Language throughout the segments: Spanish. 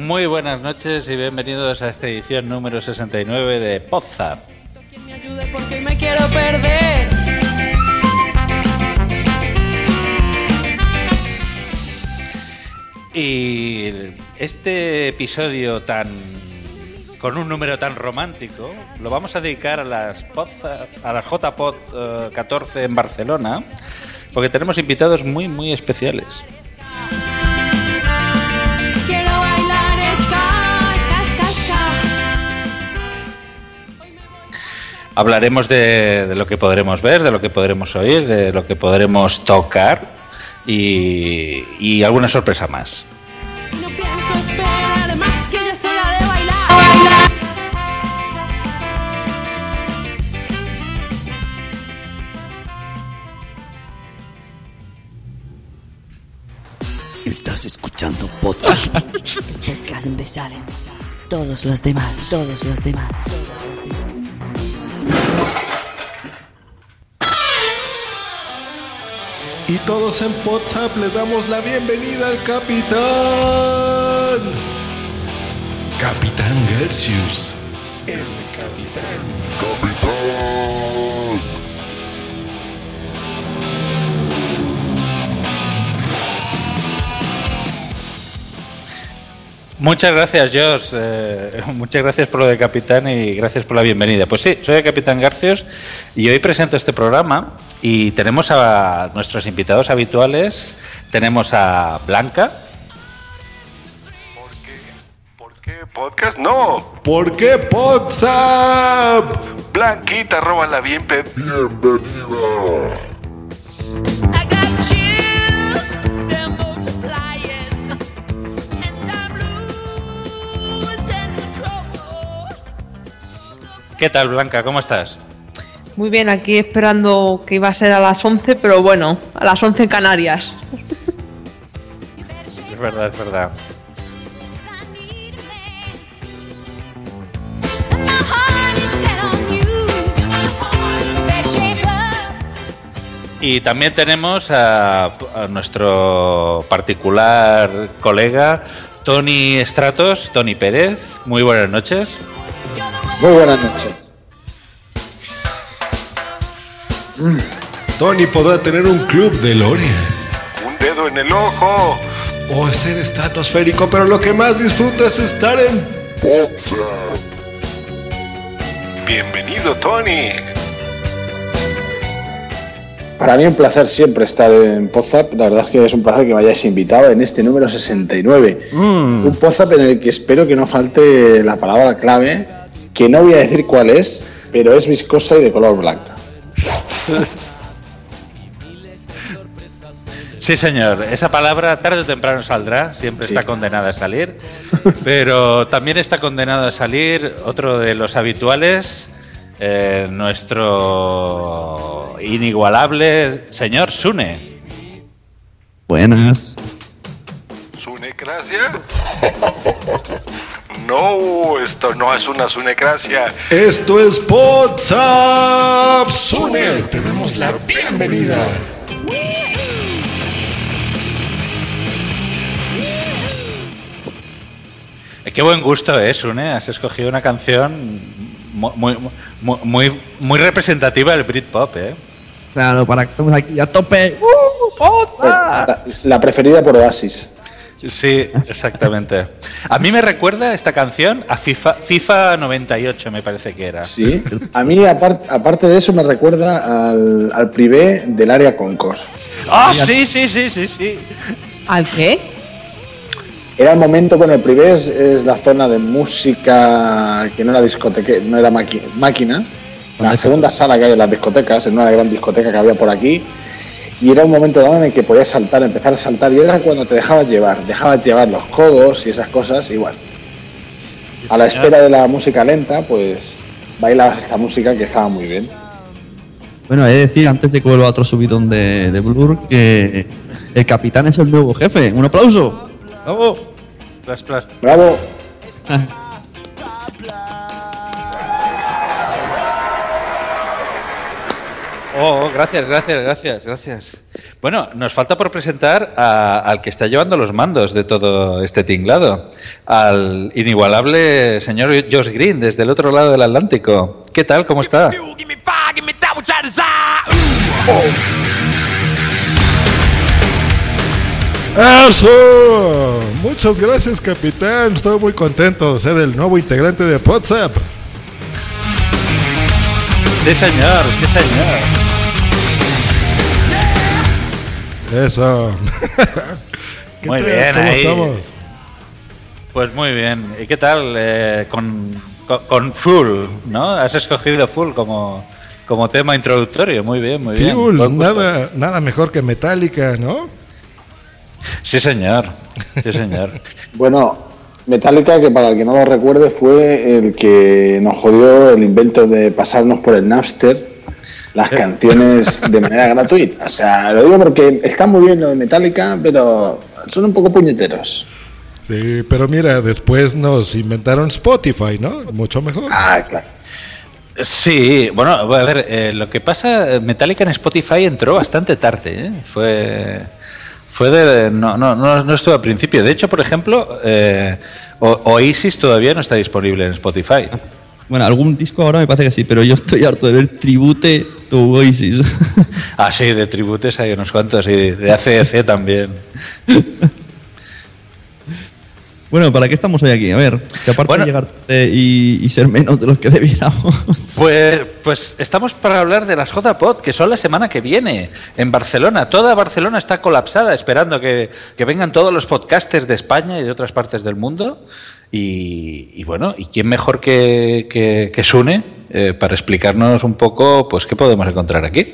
Muy buenas noches y bienvenidos a esta edición número 69 de Podzap. Quien me ayude porque me quiero perder. Y este episodio tan con un número tan romántico lo vamos a dedicar a las Podzap- a las JPod eh, 14 en Barcelona porque tenemos invitados muy muy especiales. Hablaremos de, de lo que podremos ver, de lo que podremos oír, de lo que podremos tocar y, y alguna sorpresa más. No pienso esperar más que ya es hora de bailar. bailar. Estás escuchando podcast. El podcast donde salen todos los demás, todos los demás. Y todos en WhatsApp le damos la bienvenida al capitán. Capitán Gersius. El capitán. Muchas gracias, Josh. Eh, muchas gracias por lo de capitán y gracias por la bienvenida. Pues sí, soy el capitán Garcios y hoy presento este programa y tenemos a nuestros invitados habituales. Tenemos a Blanca, ¿Por qué? ¿Por qué podcast? No. ¿Por qué WhatsApp? Blanquita, róbala bien, Pep. ¿Qué tal Blanca? ¿Cómo estás? Muy bien, aquí esperando que iba a ser a las 11, pero bueno, a las 11 en Canarias. Es verdad, es verdad. Y también tenemos a, a nuestro particular colega Tony Stratos, Tony Pérez. Muy buenas noches. Muy buenas noches. Tony podrá tener un club de Lore. Un dedo en el ojo. O ser estratosférico, pero lo que más disfruta es estar en Bienvenido, Tony. Para mí un placer siempre estar en Podzap. La verdad es que es un placer que me hayáis invitado en este número 69. Un Podzap en el que espero que no falte la palabra clave, que no voy a decir cuál es, pero es viscosa y de color blanca. Sí, señor. Esa palabra tarde o temprano saldrá, siempre Sí. está condenada a salir. Pero también está condenado a salir otro de los habituales, eh, nuestro inigualable señor Sune. Buenas. Sunecracia. no, esto no es una sunecracia. Esto es WhatsApp. Sune, te damos la bienvenida. Eh, Qué buen gusto es, Une. Has escogido una canción mu- muy, muy, muy, muy representativa del Britpop, ¿eh? Claro, para que estemos aquí a tope. ¡Uh! La, la preferida por Oasis. Sí, exactamente. A mí me recuerda esta canción a FIFA, FIFA 98, me parece que era. Sí. A mí, apar- aparte de eso, me recuerda al, al privé del área Concourse. ¡Ah, sí, sí, sí, sí, sí! ¿Al qué? Era el momento, bueno, el privé es, es la zona de música que no era discoteca, no era máquina. La segunda sala que hay en las discotecas, en una gran discoteca que había por aquí. Y era un momento dado en el que podías saltar, empezar a saltar. Y era cuando te dejabas llevar, dejabas llevar los codos y esas cosas. Igual. A la espera de la música lenta, pues bailabas esta música que estaba muy bien. Bueno, he de decir, antes de que vuelva otro subidón de, de Blur, que el capitán es el nuevo jefe. ¡Un aplauso! ¡Bravo! Plas, plas. Bravo. Oh, gracias, gracias, gracias, gracias. Bueno, nos falta por presentar a- al que está llevando los mandos de todo este tinglado, al inigualable señor Josh Green desde el otro lado del Atlántico. ¿Qué tal? ¿Cómo está? ¡Eso! Muchas gracias, capitán. Estoy muy contento de ser el nuevo integrante de WhatsApp. Sí, señor, sí, señor. Eso. ¿Qué Muy tal? bien, ¿Cómo ahí. estamos? Pues muy bien. ¿Y qué tal eh, con, con, con Full, no? Has escogido Full como, como tema introductorio. Muy bien, muy bien. Fuel, gusto. nada, nada mejor que Metallica, ¿no? Sí, señor. Sí, señor. Bueno, Metallica, que para el que no lo recuerde, fue el que nos jodió el invento de pasarnos por el Napster las canciones de manera gratuita. O sea, lo digo porque está muy bien lo de Metallica, pero son un poco puñeteros. Sí, pero mira, después nos inventaron Spotify, ¿no? Mucho mejor. Ah, claro. Sí, bueno, a ver, eh, lo que pasa, Metallica en Spotify entró bastante tarde, ¿eh? Fue, fue de, no, no, no, no estuvo al principio. De hecho, por ejemplo, eh, O- Oasis todavía no está disponible en Spotify. Bueno, algún disco ahora me parece que sí, pero yo estoy harto de ver Tribute to Oasis. Ah, sí, de tributes hay unos cuantos y de ACDC también. bueno, ¿para qué estamos hoy aquí? A ver, que aparte Bueno. de llegar y, y ser menos de los que debiéramos. Pues, pues estamos para hablar de las JPod, que son la semana que viene en Barcelona. Toda Barcelona está colapsada esperando que, que vengan todos los podcasters de España y de otras partes del mundo. Y, y bueno, ¿y quién mejor que, que, que Sune eh, para explicarnos un poco pues qué podemos encontrar aquí?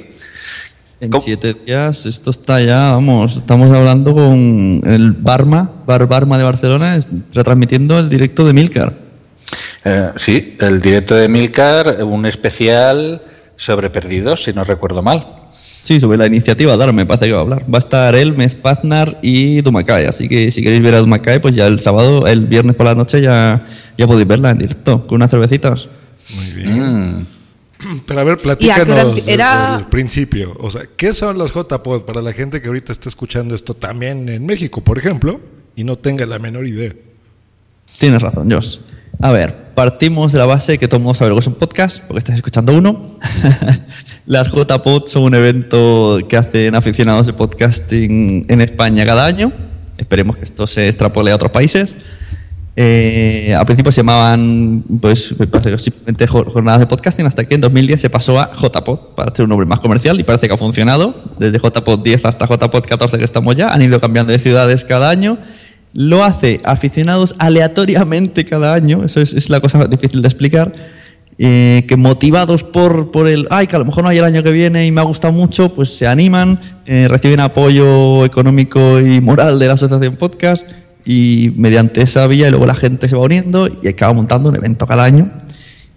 En siete días, esto está ya, vamos, estamos hablando con el Barma, Bar Barma de Barcelona, retransmitiendo el directo de Milcar. Eh, sí, el directo de Milcar, un especial sobre perdidos, si no recuerdo mal. Sí, sobre la iniciativa Dar, me parece que va a hablar. Va a estar él, Mez Paznar y Dumacay, así que si queréis ver a Dumacay, pues ya el sábado, el viernes por la noche ya, ya podéis verla en directo, con unas cervecitas. Muy bien. Mm. Pero a ver, ¿Y a qué hora platícanos empie- desde era- el principio. O sea, ¿qué son las JPod para la gente que ahorita está escuchando esto también en México, por ejemplo, y no tenga la menor idea? Tienes razón, Josh. A ver, partimos de la base que todo el mundo sabe lo que es un podcast, porque estás escuchando uno. Las JPod son un evento que hacen aficionados de podcasting en España cada año. Esperemos que esto se extrapole a otros países. Eh, al principio se llamaban pues, simplemente jo- jornadas de podcasting hasta que en 2010 se pasó a JPod para hacer un nombre más comercial y parece que ha funcionado. Desde JPod 10 hasta JPod 14 que estamos ya, han ido cambiando de ciudades cada año. Lo hace aficionados aleatoriamente cada año, eso es, es la cosa difícil de explicar. Eh, que motivados por, por el, ay, que a lo mejor no hay el año que viene y me ha gustado mucho, pues se animan, eh, reciben apoyo económico y moral de la Asociación Podcast y mediante esa vía y luego la gente se va uniendo y acaba montando un evento cada año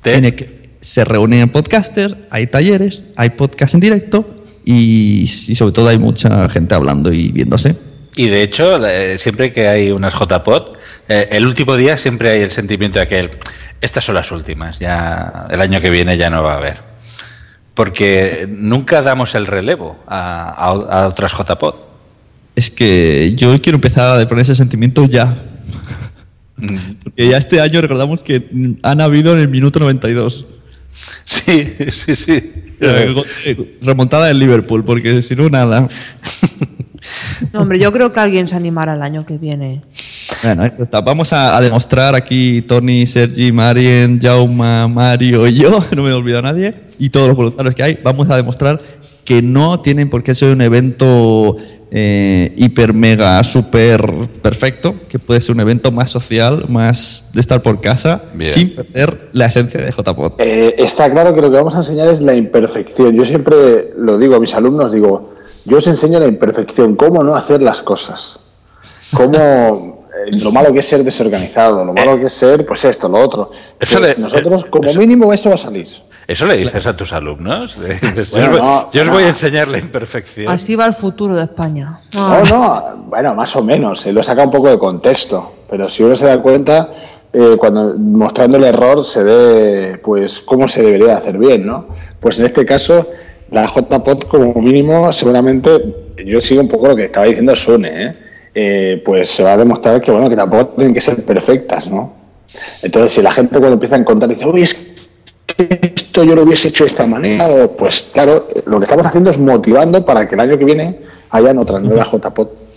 en el que se reúnen podcasters, hay talleres, hay podcast en directo y, y sobre todo hay mucha gente hablando y viéndose. Y de hecho, eh, siempre que hay unas JPOT, eh, el último día siempre hay el sentimiento de que el- estas son las últimas, ya el año que viene ya no va a haber. Porque nunca damos el relevo a, a- a otras JPOT. Es que yo quiero empezar a poner ese sentimiento ya. Porque ya este año recordamos que mm, han habido en el minuto 92. Sí, sí, sí. Eh, Remontada del Liverpool, porque si no, nada. No, hombre, yo creo que alguien se animará el año que viene. Bueno, ahí está. Vamos a, a demostrar aquí Tony, Sergi, Marien, Jauma, Mario y yo, no me olvido a nadie, y todos los voluntarios que hay, vamos a demostrar que no tienen por qué ser un evento eh, hiper, mega, super perfecto, que puede ser un evento más social, más de estar por casa, Bien. sin perder la esencia de JPod. Eh, está claro que lo que vamos a enseñar es la imperfección. Yo siempre lo digo a mis alumnos, digo, yo os enseño la imperfección, cómo no hacer las cosas, cómo eh, lo malo que es ser desorganizado, lo malo que es ser, pues esto, lo otro. Eso Pues le- nosotros, como eso- mínimo, eso va a salir. ¿Eso le dices a tus alumnos? Dices, Bueno, yo os, voy- no, yo os no. voy a enseñar la imperfección. Así va el futuro de España. No, no, bueno, más o menos, eh, lo saca un poco de contexto, pero si uno se da cuenta, eh, cuando mostrando el error se ve, pues, cómo se debería hacer bien, ¿no? Pues en este caso, la JPOT como mínimo, seguramente, yo sigo un poco lo que estaba diciendo Sune, ¿eh? Eh, pues se va a demostrar que, bueno, que tampoco tienen que ser perfectas, ¿no? Entonces, si la gente cuando empieza a encontrar dice, uy, es que esto yo lo hubiese hecho de esta manera, pues claro, lo que estamos haciendo es motivando para que el año que viene hayan otras nuevas JPOT.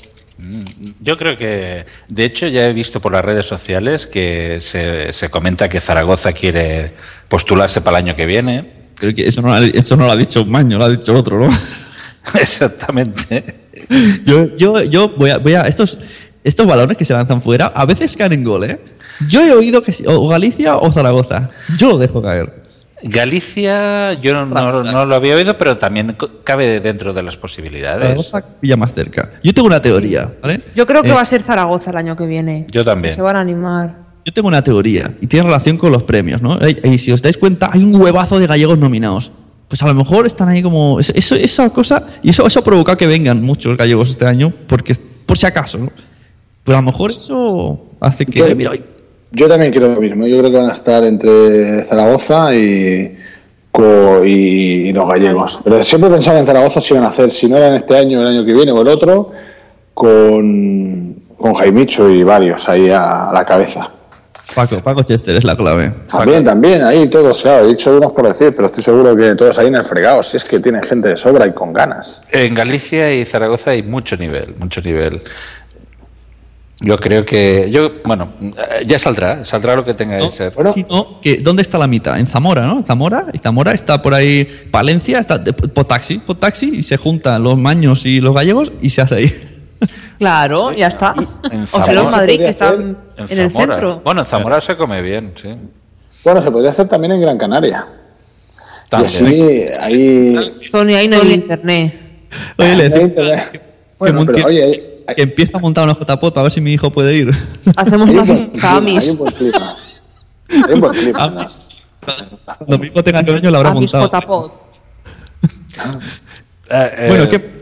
Yo creo que, de hecho, ya he visto por las redes sociales que se, se comenta que Zaragoza quiere postularse para el año que viene. Pero que eso, no, lo ha- eso no lo ha dicho Maño, lo ha dicho otro, ¿no? Exactamente. Yo, yo, yo voy a, voy a estos, estos balones que se lanzan fuera, a veces caen en gol, ¿eh? Yo he oído que o Galicia o Zaragoza. Yo lo dejo caer. Galicia, yo no, no- no lo había oído, pero también cabe dentro de las posibilidades. Zaragoza pilla más cerca. Yo tengo una teoría, ¿vale? Yo creo que Eh, va a ser Zaragoza el año que viene. Yo también. Se van a animar. Yo tengo una teoría y tiene relación con los premios, ¿no? Y, si os dais cuenta, hay un huevazo de gallegos nominados. Pues a lo mejor están ahí como. Esa cosa. Y eso, eso ha que vengan muchos gallegos este año, porque por si acaso, ¿no? Pero a lo mejor eso hace que. Yo- mira, Yo también creo lo mismo. Yo creo que van a estar entre Zaragoza y, y, y los gallegos. Pero siempre pensaba en Zaragoza si iban a hacer, si no era en este año, el año que viene o el otro, con, con Jaimicho y varios ahí a la cabeza. Paco, Paco Chester es la clave. También, también, ahí todos, claro, he dicho unos por decir, pero estoy seguro que todos ahí en el fregado, si es que tienen gente de sobra y con ganas. En Galicia y Zaragoza hay mucho nivel, mucho nivel. Yo creo que, yo, bueno, ya saldrá, saldrá lo que tenga que ser. Que, ¿dónde está la mitad? En Zamora, ¿no? En Zamora. Y Zamora está por ahí. Palencia está de- por taxi, por taxi. Y se juntan los maños y los gallegos y se hace ahí. Claro, ya está. En O en Madrid, que están En en el centro. Bueno, en Zamora se come bien, sí. Bueno, se podría hacer también en Gran Canaria. También. Y así, ahí... Sony, ahí no hay internet. Oye, le decimos que, Bueno, pero oye, hay- que empieza a montar una JPOT a ver si mi hijo puede ir. Hacemos hay una un buen fiesta clima, hay un buen clima. Hay un buen clima. Amis. Cuando mi hijo tenga ocho años lo habrá Amis montado. JPod. Eh, eh, Bueno, ¿qué-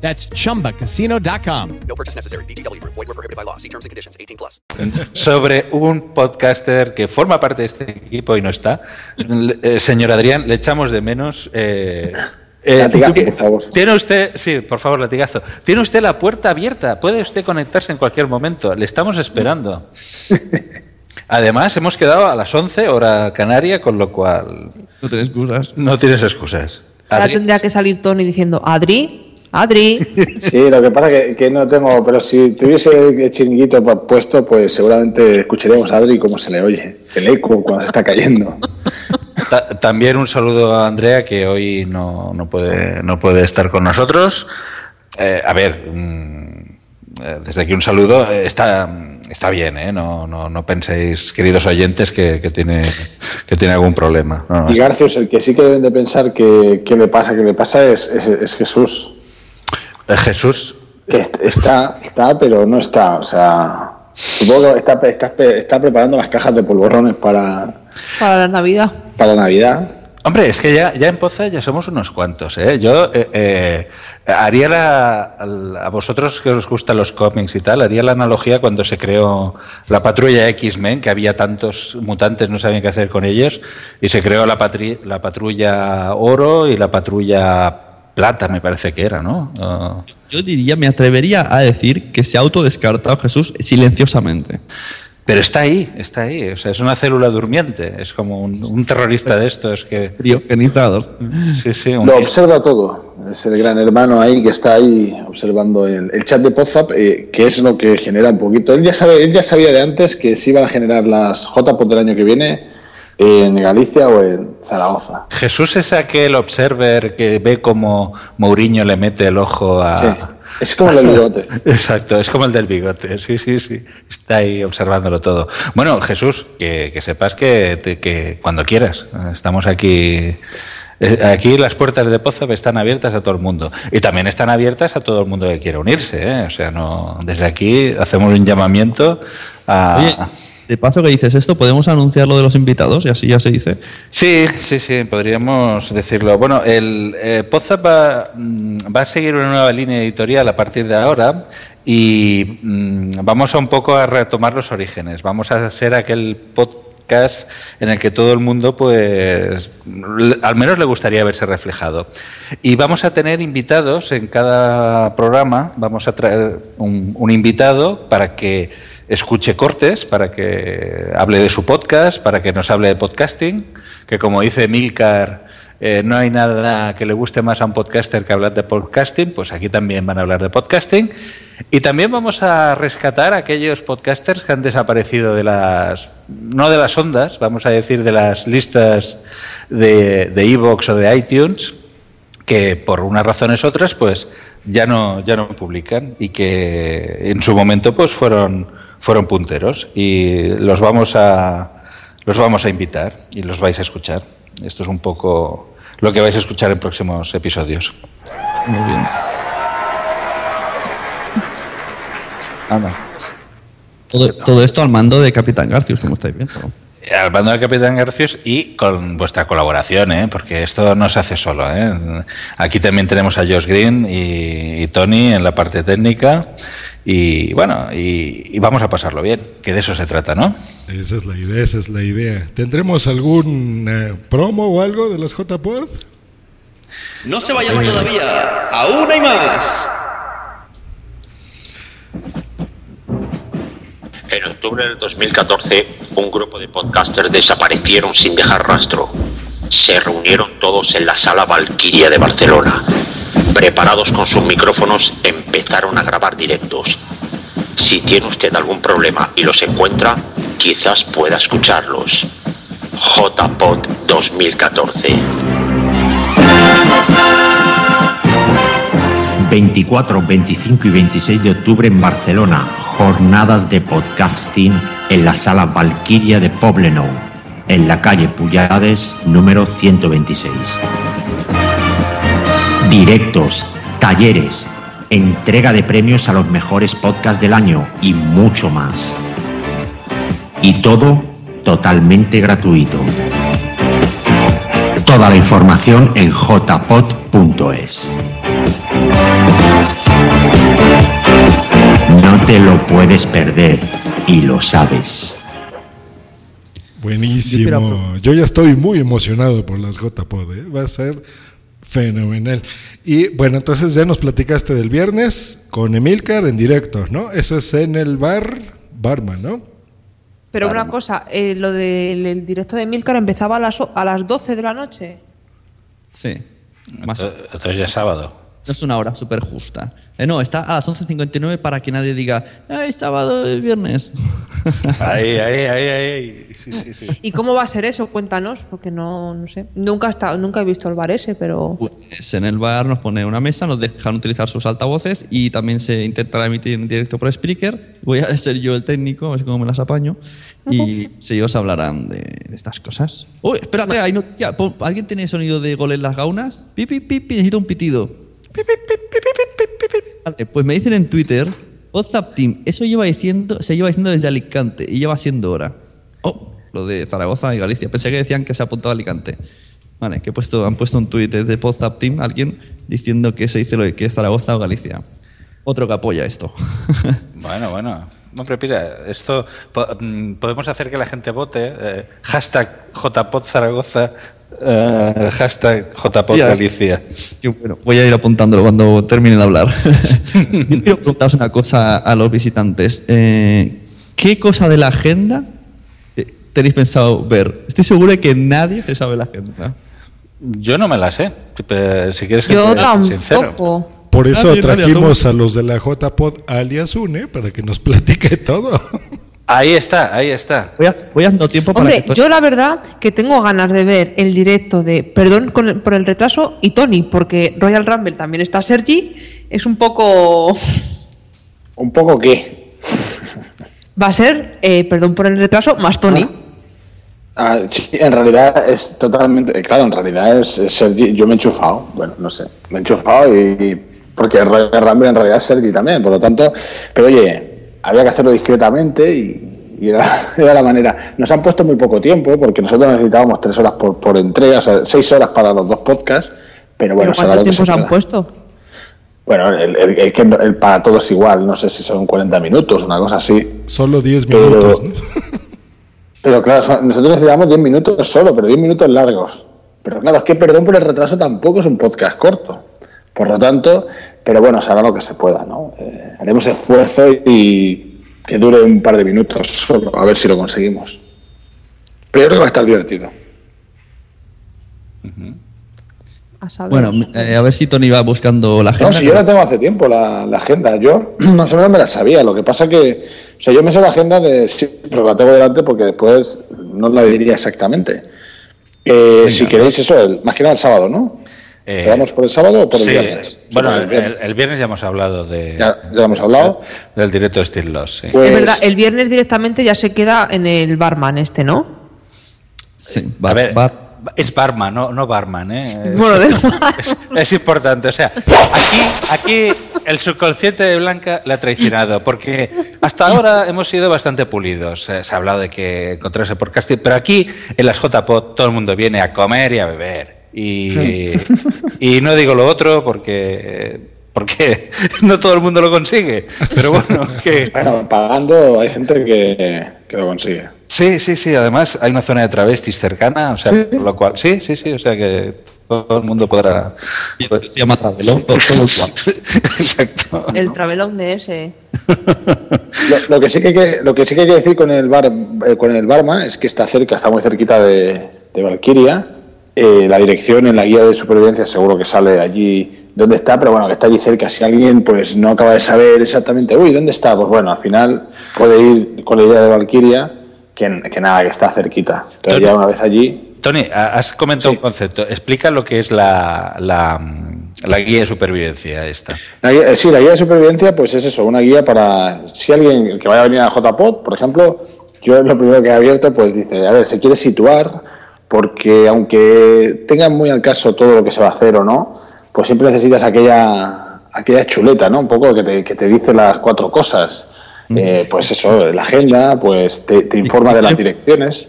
That's chumbacasino.com. No purchase necessary. VGW Group. Void were prohibited by law. See terms and conditions. 18 plus. sobre un podcaster que forma parte de este equipo y no está. Le- eh, señor Adrián, le echamos de menos. eh, eh, Latigazo, por favor. Tiene usted, sí, por favor, latigazo. Tiene usted la puerta abierta. Puede usted conectarse en cualquier momento. Le estamos esperando. Además, hemos quedado a las 11 hora canaria, con lo cual No tienes excusas. no tienes excusas. Ahora Adri- tendría que salir Tony diciendo, Adri, Adri. Sí, lo que pasa que, que no tengo, pero si tuviese el chiringuito pu- puesto, pues seguramente escucharíamos a Adri cómo se le oye, el eco cuando se está cayendo. Ta- También un saludo a Andrea que hoy no, no puede, no puede estar con nosotros. Eh, a ver, mm, eh, desde aquí un saludo. Eh, Está, está bien, ¿eh? No, no, no penséis, queridos oyentes, que, que tiene, que tiene algún problema. No, Y Garcios, el que sí que deben de pensar que, que le pasa, que le pasa es, es, es Jesús. Jesús, está, está, pero no está. O sea, supongo que está, está, está preparando las cajas de polvorrones para, Para la Navidad. para Navidad. Hombre, es que ya, ya en Poza ya somos unos cuantos, ¿eh? Yo eh, eh, haría la, a vosotros que os gustan los cómics y tal, haría la analogía cuando se creó la patrulla X-Men, que había tantos mutantes, no sabían qué hacer con ellos, y se creó la, patri- la patrulla Oro y la patrulla Plata, me parece que era, ¿no? Ah, Yo diría, me atrevería a decir que se ha autodescartado Jesús silenciosamente. pero está ahí, está ahí, o sea, es una célula durmiente, es como un, un terrorista de estos que... Criogenizado. Sí, sí, un Lo observa todo. Es el gran hermano ahí que está ahí observando el, el chat de Podzap, eh, que es lo que genera un poquito. Él ya, sabe, él ya sabía de antes que se iban a generar las JPOT del año que viene en Galicia o en Zaragoza. Jesús es aquel observer que ve como Mourinho le mete el ojo a... Sí, es como el del bigote. Exacto, es como el del bigote, sí, sí, sí, está ahí observándolo todo. Bueno, Jesús, que, que sepas que, que cuando quieras, estamos aquí, eh, aquí las puertas de Pozap están abiertas a todo el mundo y también están abiertas a todo el mundo que quiera unirse, ¿eh? o sea, no, desde aquí hacemos un llamamiento a... Oye, de paso que dices esto, ¿podemos anunciar lo de los invitados? Y así ya se dice. Sí, sí, sí, podríamos decirlo. Bueno, el eh, mm, va a seguir una nueva línea editorial a partir de ahora y mm, vamos a un poco a retomar los orígenes. Vamos a ser aquel podcast en el que todo el mundo, pues, al menos le gustaría verse reflejado. Y vamos a tener invitados en cada programa. Vamos a traer un, un invitado para que escuche cortes, para que hable de su podcast, para que nos hable de podcasting, que como dice Milcar, eh, no hay nada que le guste más a un podcaster que hablar de podcasting, pues aquí también van a hablar de podcasting. Y también vamos a rescatar a aquellos podcasters que han desaparecido de las, no de las ondas, vamos a decir de las listas de de iVoox o de iTunes, que por unas razones otras pues ya no ya no publican y que en su momento pues fueron fueron punteros y los vamos a los vamos a invitar y los vais a escuchar esto es un poco lo que vais a escuchar en próximos episodios Muy bien. Todo, todo esto al mando de Capitán Garcius, como estáis viendo. al bando del Capitán Garcios y con vuestra colaboración, ¿eh? porque esto no se hace solo. ¿eh? Aquí también tenemos a Josh Green y, y Tony en la parte técnica y bueno, y, y vamos a pasarlo bien, que de eso se trata, ¿no? Esa es la idea, esa es la idea. ¿Tendremos algún eh, promo o algo de las JPod? No se vayan todavía. Aún hay más. En octubre del 2014, un grupo de podcasters desaparecieron sin dejar rastro. Se reunieron todos en la sala Valquiria de Barcelona. Preparados con sus micrófonos, empezaron a grabar directos. Si tiene usted algún problema y los encuentra, quizás pueda escucharlos. JPod 2014. 24, 25 y 26 de octubre en Barcelona. Jornadas de podcasting en la sala Valquiria de Poblenou, en la calle Puyades, número 126. Directos, talleres, entrega de premios a los mejores podcasts del año y mucho más. Y todo totalmente gratuito. Toda la información en jpod.es. No te lo puedes perder y lo sabes. Buenísimo. Yo ya estoy muy emocionado por las JPod. ¿eh? Va a ser fenomenal. Y bueno, entonces ya nos platicaste del viernes con Emilcar en directo, ¿no? Eso es en el bar Barman, ¿no? Pero una cosa, eh, lo del el directo de Milcar empezaba a las, a las 12 de la noche. Sí. Más Entonces entonces ya es sábado. No es una hora súper justa. Eh, no, está a las 11.59 para que nadie diga, ¡ay, sábado, es viernes! Ahí, ahí, ahí, ahí. Sí, sí, sí. ¿Y cómo va a ser eso? Cuéntanos, porque no, no sé. Nunca, he estado- nunca he visto el bar ese, pero... Pues en el bar nos pone una mesa, nos dejan utilizar sus altavoces y también se intentará emitir en directo por speaker. Voy a ser yo el técnico, a ver cómo me las apaño. Y si ellos hablarán de, de estas cosas. Uy, espérate, hay noticia. ¿Alguien tiene sonido de gol en las gaunas? Pi, pi, pi, necesito un pitido. Pues me dicen en Twitter, WhatsApp Team, eso lleva diciendo, se lleva diciendo desde Alicante y lleva siendo hora. Oh, lo de Zaragoza y Galicia. Pensé que decían que se ha apuntado a Alicante. Vale, que puesto, han puesto un tweet desde WhatsApp Team, alguien diciendo que se dice lo de que es Zaragoza o Galicia. Otro que apoya esto. Bueno, bueno. Hombre, mira, esto mm, podemos hacer que la gente vote. eh, hashtag JPod Eh, hashtag JPod Ya. Galicia. Qué bueno, voy a ir apuntándolo cuando termine de hablar. Yo quiero preguntaros una cosa a los visitantes. Eh, ¿Qué cosa de la agenda eh, tenéis pensado ver? Estoy seguro de que nadie se sabe la agenda. Yo no me la sé. Si quieres que Yo tampoco. Por eso Nadie, nadie, trajimos a los de la JPod alias UNE para que nos platique todo. Ahí está, ahí está. Voy, a, voy dando tiempo para Hombre, que... yo la verdad que tengo ganas de ver el directo de Perdón con el- por el retraso y Tony, porque Royal Rumble también está Sergi. Es un poco... ¿Un poco qué? Va a ser, eh, perdón por el retraso, más Tony. Ah, sí, en realidad es totalmente. eh, Claro, en realidad es, es Sergi. Yo me he enchufado. Bueno, no sé. Me he enchufado y. Porque Royal Rumble en realidad es Sergi también. Por lo tanto. Pero oye, había que hacerlo discretamente y, y era, era la manera. Nos han puesto muy poco tiempo porque nosotros necesitábamos tres horas por, por entrega, o sea, seis horas para los dos podcasts. Pero bueno, ¿Pero ¿Cuánto tiempo se han puesto? Bueno, el, el- el el para todos igual, no sé si son 40 minutos, una cosa así. Solo 10 Pero- minutos. ¿no? Pero claro, nosotros necesitamos 10 minutos solo, pero 10 minutos largos. Pero claro, es que perdón por el retraso tampoco es un podcast corto. Por lo tanto, pero bueno, se hará lo que se pueda, ¿no? Eh, haremos esfuerzo y que dure un par de minutos solo, a ver si lo conseguimos. Pero yo creo que va a estar divertido. A saber. Bueno, eh, a ver si Tony va buscando la agenda. No, si yo la tengo hace tiempo, la, la agenda. Yo más o menos me la sabía. Lo que pasa que, o sea, yo me sé la agenda de, sí, pero la tengo delante porque después no la diría exactamente. Eh, si queréis eso, el- más que nada el sábado, ¿no? Eh, ¿Quedamos por el sábado o por el sí, viernes? Bueno, el el, viernes. el viernes ya hemos hablado de. Ya- ya hemos hablado. Del directo de Steel Loss, sí. Pues- es verdad, el viernes directamente ya se queda en el barman este, ¿no? Sí, A va, ver, es barman, no, no barman, ¿eh? Bueno, igual. Es, es importante, o sea, aquí, aquí el subconsciente de Blanca le ha traicionado, porque hasta ahora hemos sido bastante pulidos. Eh, Se ha hablado de que encontrarse por casting, pero aquí en las JPOT todo el mundo viene a comer y a beber. Y, y no digo lo otro porque, porque no todo el mundo lo consigue, pero bueno, que... Bueno, pagando hay gente que, que lo consigue. Sí, sí, sí. Además, hay una zona de travestis cercana, o sea, por lo cual, sí, sí, sí, o sea que todo el mundo podrá. se llama Travelón, todo. Exacto. El travelón de ese. Lo, lo que sí que hay que, lo que sí que hay que decir con el bar, eh, con el Barma es que está cerca, está muy cerquita de, de Valkyria. Eh, la dirección en la guía de supervivencia seguro que sale allí donde está, pero bueno, que está allí cerca. Si alguien pues no acaba de saber exactamente, uy, ¿dónde está? Pues bueno, al final puede ir con la idea de Valkyria, que, que nada, que está cerquita. Entonces ya una vez allí, Tony, ha- has comentado un concepto. Explica lo que es la, la, La guía de supervivencia esta. La guía- eh, sí, la guía de supervivencia, pues es eso, una guía para si alguien que vaya a venir a JPod, por ejemplo, yo lo primero que he abierto, pues dice, a ver, se quiere situar, porque aunque tengan muy al caso todo lo que se va a hacer o no, pues siempre necesitas aquella, aquella chuleta, ¿no? Un poco que te, que te dice las cuatro cosas. Eh, pues eso, la agenda, pues te, te informa de las direcciones.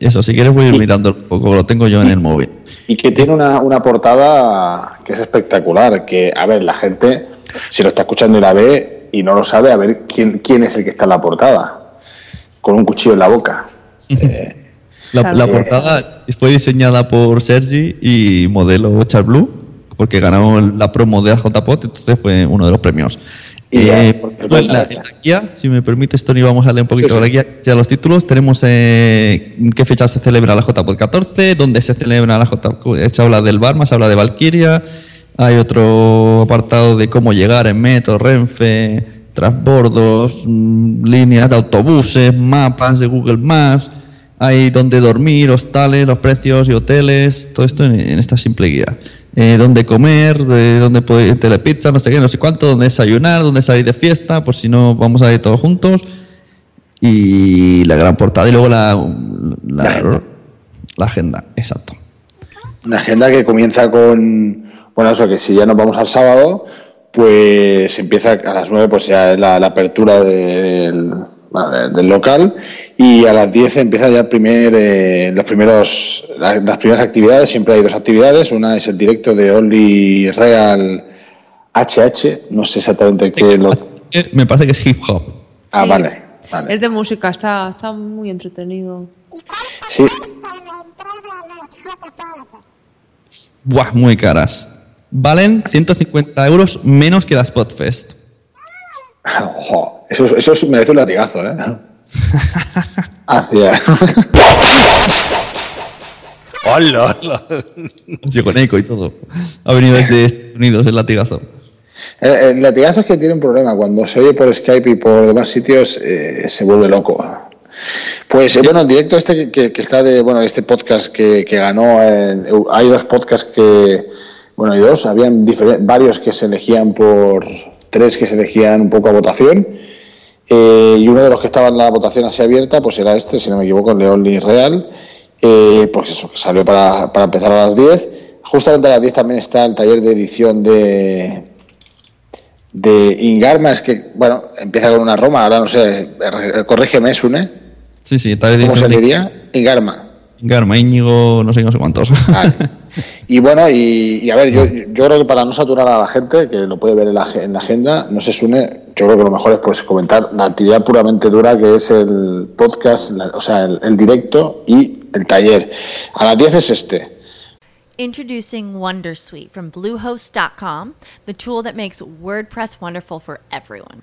Eso, si quieres voy a ir mirando un poco, lo tengo yo en el móvil. Y que tiene una, una portada que es espectacular, que, a ver, la gente, si lo está escuchando y la ve y no lo sabe, a ver quién, quién es el que está en la portada, con un cuchillo en la boca. La, la portada fue diseñada por Sergi y modelo Charles Blue, porque ganó la promo de AJPOT, entonces fue uno de los premios. Y Eh, en, la, en la guía, si me permites, Tony, vamos a leer un poquito de la guía. Ya los títulos, tenemos eh, qué fecha se celebra la JPOT 14, dónde se celebra la JPOT, se habla del Barma, se habla de Valkyria, hay otro apartado de cómo llegar en metro, Renfe, transbordos, mm, líneas de autobuses, mapas de Google Maps, hay dónde dormir, hostales, los precios y hoteles, todo esto en, en esta simple guía. Eh, dónde comer, de dónde poder telepizza, no sé qué, no sé cuánto, dónde desayunar, dónde salir de fiesta, por si no vamos a ir todos juntos. Y la gran portada y luego la, la, la agenda, exacto. Una agenda que comienza con, bueno, eso que si ya nos vamos al sábado, pues empieza a las 9, pues ya es la, apertura del, bueno, de- del local y a las 10 empieza ya el primer, eh, los primeros, la- las primeras actividades, siempre hay dos actividades, una es el directo de Only Real HH, no sé exactamente qué lo... Me parece que es hip hop. Ah, Sí. vale, vale. Es de música, está, está muy entretenido. Sí, Buah, muy caras. Valen 150 euros menos que la Spotfest. Ojo, eso, eso es- merece un latigazo, ¿eh? Hacia... ¡Hola! hola. Sí, con eco y todo. Ha venido desde Estados Unidos el latigazo. El, el latigazo es que tiene un problema. Cuando se oye por Skype y por demás sitios, eh, se vuelve loco. Pues eh, bueno, el directo este que, que- que está de, bueno, este podcast que, que ganó, en- hay dos podcasts que, bueno, hay dos, habían varios que se elegían por, tres que se elegían un poco a votación, eh, y uno de los que estaba en la votación así abierta, pues era este, si no me equivoco, el de Only Real, eh, pues eso, que salió para, para empezar a las 10. Justamente a las 10 también está el taller de edición de, de Ingarma, es que, bueno, empieza con una Roma, ahora no sé, eh, corrígeme, Sune, Sí, sí, tal ¿cómo se edición de diría? Ingarma. Garma, Íñigo, no sé, no sé cuántos. Y bueno, y, y a ver, yo, yo creo que para no saturar a la gente, que lo puede ver en la, en la agenda, no se Sune, yo creo que lo mejor es pues comentar la actividad puramente dura que es el podcast, la- o sea, el, el directo y el taller. A las 10 es este. Introducing Wondersuite from Bluehost.com, the tool that makes WordPress wonderful for everyone.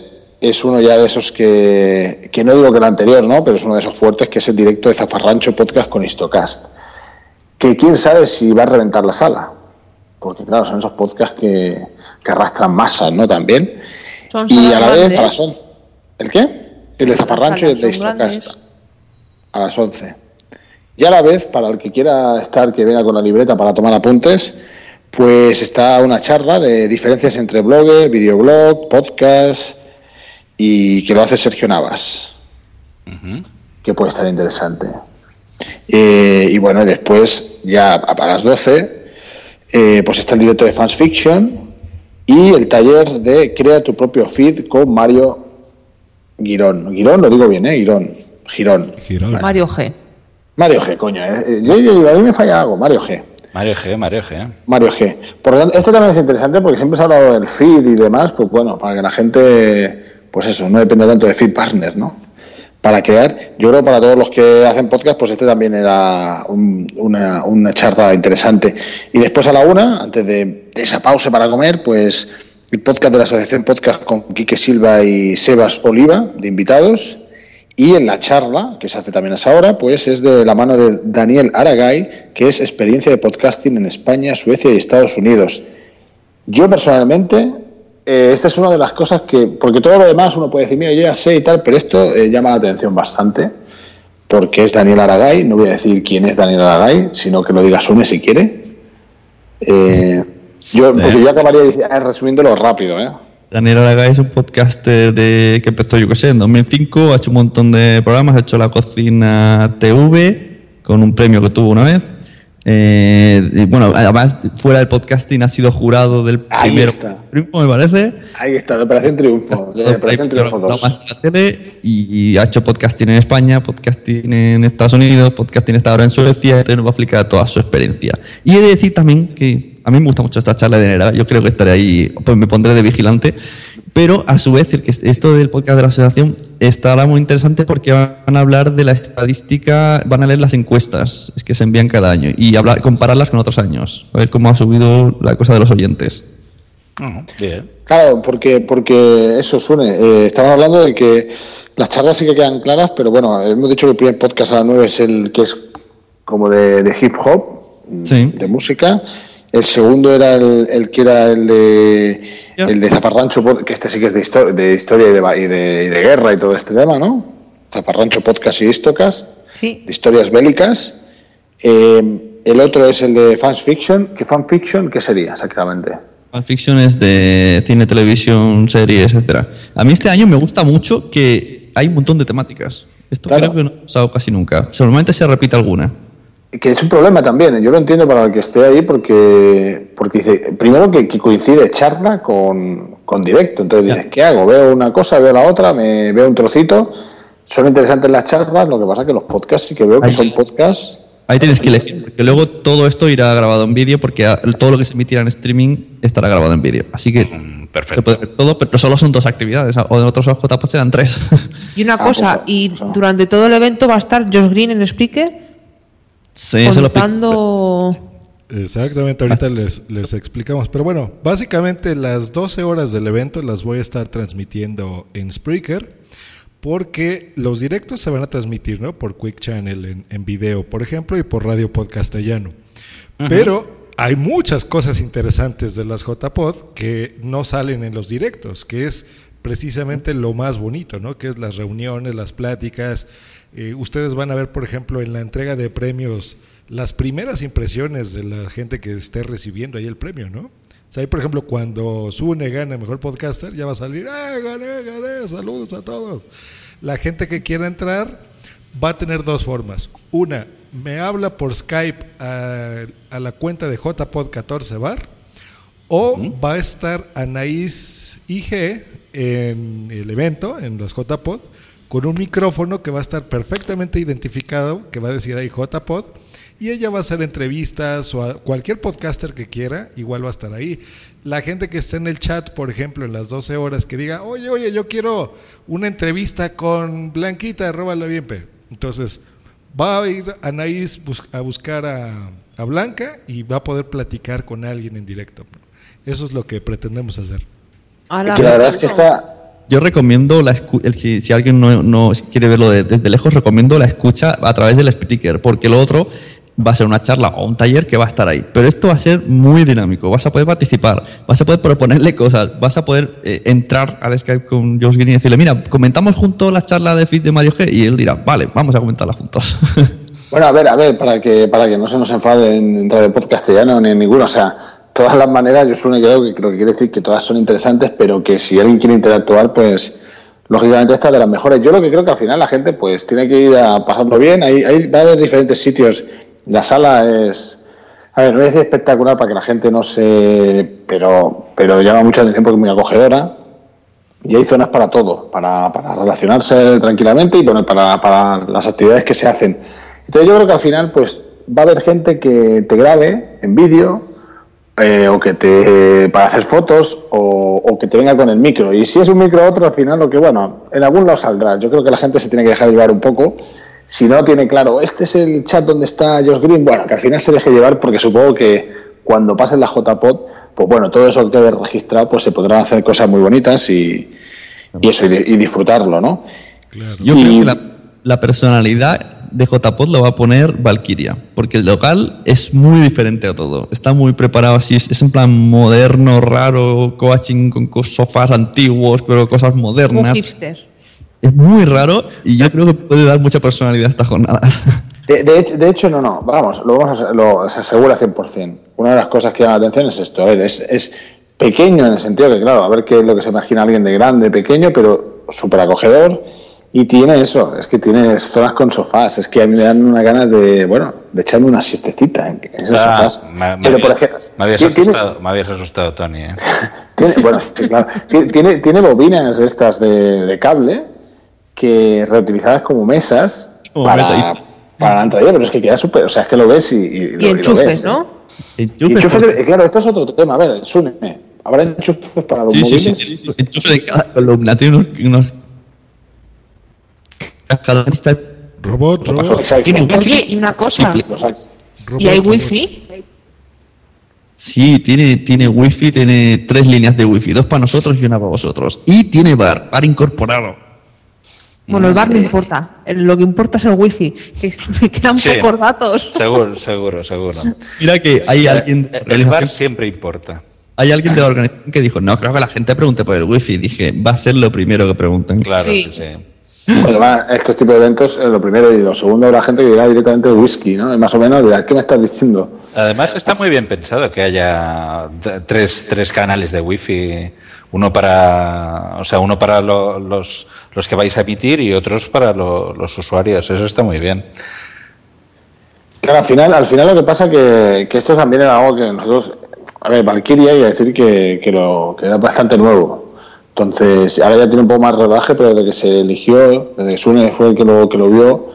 es uno ya de esos que, que no digo que el anterior, ¿no? Pero es uno de esos fuertes que es el directo de Zafarrancho Podcast con Histocast. Que quién sabe si va a reventar la sala. porque claro, son esos podcasts que, que arrastran masas, ¿no? También. Son y a la vez a las 11. ¿El qué? El de Zafarrancho y el de. Histocast. A las 11. Y a la vez, para el que quiera estar, que venga con la libreta para tomar apuntes, pues está una charla de diferencias entre blogger, videoblog, podcast y que lo hace Sergio Navas, que puede estar interesante. Eh, y bueno, después, ya a, a las 12, eh, pues está el directo de Fans Fiction y el taller de Crea tu propio feed con Mario Girón. Girón, lo digo bien, ¿eh? Girón. Girón. Mario G. Mario G, coño. ¿eh? Yo, yo digo, a mí me falla algo, Mario G. Mario G, Mario G. Mario G. Por lo tanto, esto también es interesante porque siempre se ha hablado del feed y demás, pues bueno, para que la gente, pues eso, no dependa tanto de feed partners, ¿no? Para crear, yo creo para todos los que hacen podcast, pues este también era un- una, una charla interesante. Y después a la una, antes de, de esa pausa para comer, pues el podcast de la Asociación Podcast con Quique Silva y Sebas Oliva, de invitados. Y en la charla, que se hace también a esa hora, pues es de la mano de Daniel Aragay, que es experiencia de podcasting en España, Suecia y Estados Unidos. Yo personalmente, eh, esta es una de las cosas que, porque todo lo demás uno puede decir, mira, yo ya sé y tal, pero esto eh, llama la atención bastante, porque es Daniel Aragay, no voy a decir quién es Daniel Aragay, sino que lo diga Sune si quiere. Eh, yo, porque yo acabaría eh, resumiéndolo rápido, ¿eh? Daniel Aragay es un podcaster de, que empezó, yo qué sé, en 2005, ha hecho un montón de programas, ha hecho La Cocina TV con un premio que tuvo una vez. Eh, bueno, además, fuera del podcasting ha sido jurado del Ahí primero está. triunfo, me parece. Ahí está, de Operación Triunfo. De Operación Triunfo 2. Programas de la tele y, y ha hecho podcasting en España, podcasting en Estados Unidos, podcasting está ahora en Suecia, entonces nos va a explicar toda su experiencia. Y he de decir también que a mí me gusta mucho esta charla de Nera, yo creo que estaré ahí, pues me pondré de vigilante, pero a su vez esto del podcast de la asociación estará muy interesante porque van a hablar de la estadística, van a leer las encuestas que se envían cada año y hablar, compararlas con otros años, a ver cómo ha subido la cosa de los oyentes. Bien. Claro, porque, porque eso suene. Eh, estaban hablando de que las charlas sí que quedan claras, pero bueno, hemos dicho que el primer podcast a las 9 es el que es como de, de hip hop, de música. El segundo era el, el que era el de el de Zafarrancho, que este sí que es de, histo- de historia y de, ba- y de- y de guerra y todo este tema, ¿no? Zafarrancho Podcast y Histocast, Sí. de historias bélicas. Eh, el otro es el de Fans Fiction. ¿Qué fan fiction qué sería exactamente? Fanficciones de cine, televisión, series, etcétera. A mí este año me gusta mucho que hay un montón de temáticas. Esto creo que no ha pasado casi nunca. Normalmente se repite alguna. Que es un problema también, yo lo entiendo para el que esté ahí porque, porque dice, primero que, que coincide charla con, con directo, entonces dices, ¿qué hago? Veo una cosa, veo la otra, me veo un trocito, son interesantes las charlas, lo que pasa que los podcasts sí que veo que Ahí. son podcasts, Ahí tienes que elegir, porque luego todo esto irá grabado en vídeo, porque todo lo que se emitirá en streaming estará grabado en vídeo. Así que se puede ver todo, pero solo son dos actividades, o en otros JPOD eran tres. Y una Ah, cosa, pues, y durante todo el evento va a estar Josh Green en Speaker sí, eso lo explico. contando... Exactamente, ahorita les, les explicamos. Pero bueno, básicamente las 12 horas del evento las voy a estar transmitiendo en Spreaker, porque los directos se van a transmitir ¿no? por Quick Channel en, en video, por ejemplo, y por Radio Podcastellano. Pero hay muchas cosas interesantes de las JPod que no salen en los directos, que es precisamente lo más bonito, ¿no? Que es las reuniones, las pláticas. Eh, ustedes van a ver, por ejemplo, en la entrega de premios, las primeras impresiones de la gente que esté recibiendo ahí el premio, ¿no? O sea, ahí, por ejemplo, cuando Sune gana Mejor Podcaster, ya va a salir, ¡eh, gané, gané! Saludos a todos. La gente que quiera entrar va a tener dos formas. Una, me habla por Skype a, a la cuenta de JPod14bar o va a estar Anaís IG en el evento, en los JPod, con un micrófono que va a estar perfectamente identificado, que va a decir ahí JPod, y ella va a hacer entrevistas o a cualquier podcaster que quiera, igual va a estar ahí. La gente que esté en el chat, por ejemplo, en las 12 horas, que diga, oye, oye, yo quiero una entrevista con Blanquita, róbala bien, pe. Entonces, va a ir Anaís bus- a buscar a, a Blanca y va a poder platicar con alguien en directo. Eso es lo que pretendemos hacer. Que la verdad es que está, Yo recomiendo, la el, si alguien no, no quiere verlo de- desde lejos, recomiendo la escucha a través del speaker, porque lo otro va a ser una charla o un taller que va a estar ahí. Pero esto va a ser muy dinámico. Vas a poder participar, vas a poder proponerle cosas, vas a poder eh, entrar al Skype con Josh Green y decirle, mira, comentamos juntos la charla de Fit de Mario G. Y él dirá, vale, vamos a comentarla juntos. Bueno, a ver, a ver, para que, para que no se nos enfade en Radio Pod castellano ni en ninguno, o sea, todas las maneras, yo suelo creo que creo que quiere decir que todas son interesantes, pero que si alguien quiere interactuar, pues lógicamente esta es de las mejores. Yo lo que creo que al final la gente pues tiene que ir a pasarlo bien, hay, hay, va a haber diferentes sitios, la sala es, a ver, no es espectacular para que la gente no se, pero, pero llama mucha atención porque es muy acogedora. Y hay zonas para todo, para, para relacionarse tranquilamente y bueno, para, para las actividades que se hacen. Entonces yo creo que al final pues va a haber gente que te grabe en vídeo eh, o que te para hacer fotos o, o que te venga con el micro. Y si es un micro otro, al final lo que bueno, en algún lado saldrá. Yo creo que la gente se tiene que dejar llevar un poco. Si no tiene claro, este es el chat donde está Josh Green, bueno, que al final se deje llevar porque supongo que cuando pase la JPod, pues bueno, todo eso que quede registrado, pues se podrán hacer cosas muy bonitas y, y eso, y, y disfrutarlo, ¿no? Yo creo que la, la personalidad de JPod lo va a poner Valkyria, porque el local es muy diferente a todo. Está muy preparado así, es, es en plan moderno, raro, coaching con co- sofás antiguos, pero cosas Un modernas. hipster. Es muy raro y yo creo que puede dar mucha personalidad a estas jornadas. De, de hecho, de hecho, no, no, vamos, lo vamos a, lo, se asegura 100%. Una de las cosas que llama la atención es esto, ver, es, es pequeño en el sentido que, claro, a ver qué es lo que se imagina alguien de grande, pequeño, pero súper acogedor. Y tiene eso, es que tiene zonas con sofás, es que a mí me dan una ganas de, bueno, de echarme una siestecita en esos Ah, sofás. me, me Pero, había- por ejemplo, me habías asustado, me habías asustado, Tony. ¿eh? tiene, bueno, sí, claro. Tiene, tiene, bobinas estas de, de cable que reutilizadas como mesas Como para, mesa, para la entrada, pero es que queda súper, o sea, es que lo ves y, y, lo- Y lo enchufes, ves, ¿eh? ¿no? Enchufes Enchufes de- claro, esto es otro tema. A ver, Sune, ¿habrá enchufes para los Sí, sí, móviles? sí, sí, sí. Enchufes en cada columna. Tiene unos. unos está- Robot, robot. Tiene Oye, y una cosa. ¿Y hay robot. wifi? Sí, tiene, tiene wifi, tiene tres líneas de wifi, dos para nosotros y una para vosotros. Y tiene bar, bar incorporado. Bueno, el bar no importa. El- Lo que importa es el wifi. Que me quedan Sí. pocos datos. Seguro, seguro, seguro. Mira que hay alguien, El bar siempre importa. hay alguien de la organización que dijo, no, creo que la gente pregunte por el wifi. Dije, va a ser lo primero que pregunten. Claro, Sí. sí, sí. Cuando van a estos tipos de eventos, eh, lo primero y lo segundo, habrá gente que dirá directamente el whisky, ¿no? Y más o menos dirá, ¿qué me estás diciendo? Además está muy bien pensado que haya tres, tres canales de wifi, uno para, o sea, uno para lo- los, los que vais a emitir y otros para lo- los usuarios. Eso está muy bien. Claro, al final, al final lo que pasa que, que esto también era algo que nosotros, a ver, Valkyria iba a decir que, que, lo, que era bastante nuevo. Entonces, ahora ya tiene un poco más rodaje, pero desde que se eligió, desde que Sune fue el que lo, que lo vio,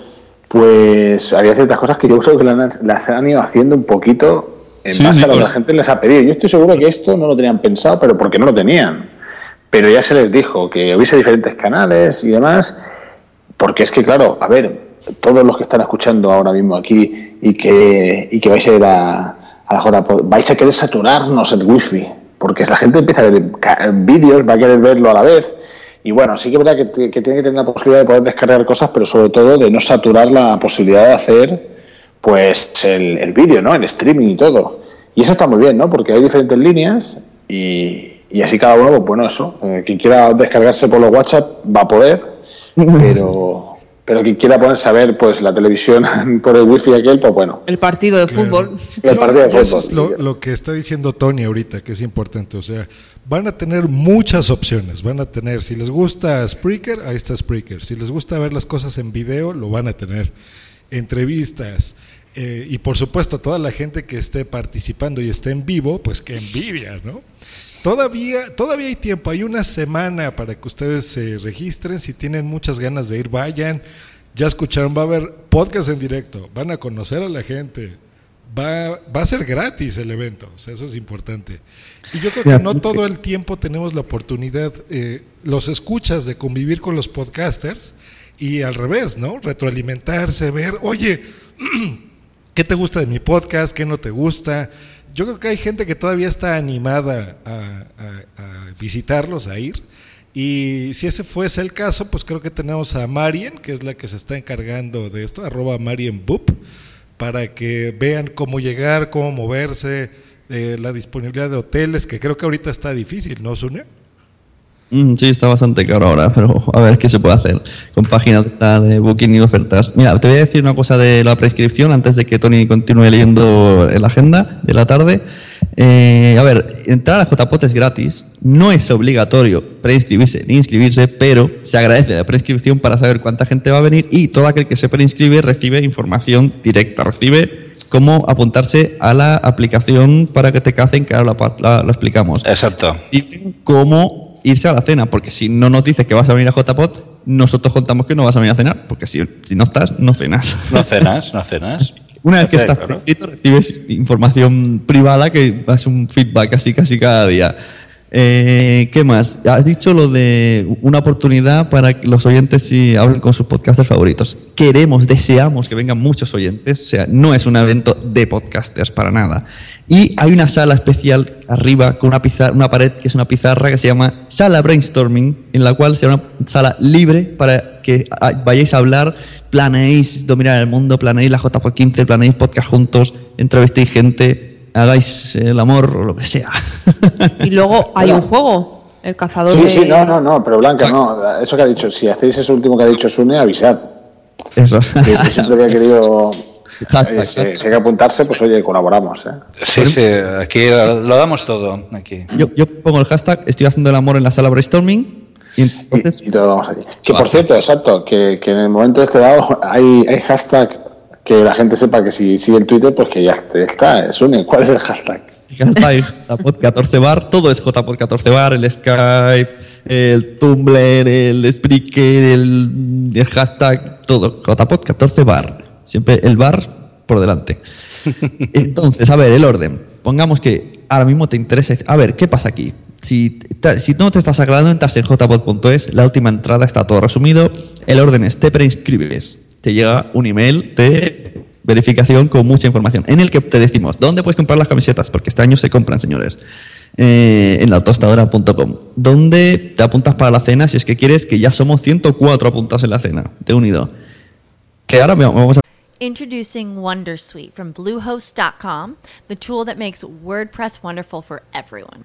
pues había ciertas cosas que yo creo que las, las han ido haciendo un poquito en Sí, base a lo que la gente les ha pedido. Yo estoy seguro que esto no lo tenían pensado, pero porque no lo tenían. Pero ya se les dijo que hubiese diferentes canales y demás, porque es que, claro, a ver, todos los que están escuchando ahora mismo aquí y que, y que vais a ir a, a la JPod, vais a querer saturarnos el wifi, porque la gente empieza a ver vídeos, va a querer verlo a la vez. Y bueno, sí que es verdad que tiene que tener la posibilidad de poder descargar cosas, pero sobre todo de no saturar la posibilidad de hacer pues el, el vídeo, ¿no? El streaming y todo. Y eso está muy bien, ¿no? Porque hay diferentes líneas y, y así cada uno, pues bueno, eso. eh, quien quiera descargarse por los WhatsApp va a poder, pero, pero quien quiera ponerse a ver pues la televisión por el wifi aquel, pues bueno. El partido de fútbol. El partido de y eso fútbol. es lo, lo que está diciendo Tony ahorita, que es importante. O sea, van a tener muchas opciones. Van a tener, si les gusta Spreaker, ahí está Spreaker. Si les gusta ver las cosas en video, lo van a tener. Entrevistas. eh, y por supuesto, toda la gente que esté participando y esté en vivo, pues que envidia, ¿no? Todavía, todavía hay tiempo, hay una semana para que ustedes se registren. Si tienen muchas ganas de ir, vayan. Ya escucharon, va a haber podcast en directo, van a conocer a la gente, va, va a ser gratis el evento, o sea, eso es importante. Y yo creo que no todo el tiempo tenemos la oportunidad, eh, los escuchas, de convivir con los podcasters y al revés, ¿no? Retroalimentarse, ver, oye, ¿qué te gusta de mi podcast? ¿Qué no te gusta? Yo creo que hay gente que todavía está animada a, visitarlos, a ir. Y si ese fuese el caso, pues creo que tenemos a Marien, que es la que se está encargando de esto, arroba Marien Boop, para que vean cómo llegar, cómo moverse, eh, la disponibilidad de hoteles, que creo que ahorita está difícil, ¿no, Sune? Mm, sí, está bastante caro ahora, pero a ver qué se puede hacer con páginas de, booking y ofertas. Mira, te voy a decir una cosa de la prescripción antes de que Tony continúe leyendo la agenda de la tarde. Eh, a ver, entrar a JPOT es gratis, no es obligatorio preinscribirse ni inscribirse, pero se agradece la prescripción para saber cuánta gente va a venir y todo aquel que se preinscribe recibe información directa, recibe cómo apuntarse a la aplicación para que te cacen, que ahora lo explicamos. Exacto. Y cómo irse a la cena, porque si no nos dices que vas a venir a JPOT, nosotros contamos que no vas a venir a cenar, porque si, si no estás, no cenas. No cenas, no cenas. Una vez que estás claro. recibes información privada que das un feedback así casi cada día. Eh, ¿Qué más? Has dicho lo de una oportunidad para que los oyentes si hablen con sus podcasters favoritos. Queremos, deseamos que vengan muchos oyentes. O sea, no es un evento de podcasters para nada. Y hay una sala especial arriba con una, pizarra, una pared que es una pizarra que se llama Sala Brainstorming, en la cual será una sala libre para que vayáis a hablar, planeéis dominar el mundo, planeéis la JPod 15, planeéis podcast juntos, entrevistéis gente, hagáis el amor o lo que sea. Y luego hay un juego, el cazador Sí, de... sí, no, no, no, pero Blanca, no. Eso que ha dicho, si hacéis eso último que ha dicho Sune, avisad. Eso. Que yo siempre había querido. si, hay que apuntarse, pues oye, colaboramos. ¿eh? Sí, sí, aquí lo damos todo. Aquí. Yo, yo pongo el hashtag, estoy haciendo el amor en la sala brainstorming. Y entonces, Y todos vamos allí. Que por cierto, exacto, que, que en el momento este dado hay, hay hashtag que la gente sepa que si sigue el Twitter, pues que ya está. Sune, ¿cuál es el hashtag? hashtag JPod 14 bar, todo es JPod 14 bar, el Skype, el Tumblr, el Spreaker, el, el hashtag, todo, JPod 14 bar. Siempre el bar por delante. Entonces, a ver, el orden. Pongamos que ahora mismo te interesa. A ver, ¿qué pasa aquí? Si, si no te estás aclarando, entras en jpod.es, la última entrada está todo resumido. El orden es, te preinscribes, te llega un email de verificación con mucha información, en el que te decimos dónde puedes comprar las camisetas, porque este año se compran, señores, eh, en lautostadora.com, donde te apuntas para la cena, si es que quieres, que ya somos 104 apuntados en la cena, he unido. Que ahora vamos a Introducing Wondersuite from Bluehost.com, the tool that makes WordPress wonderful for everyone.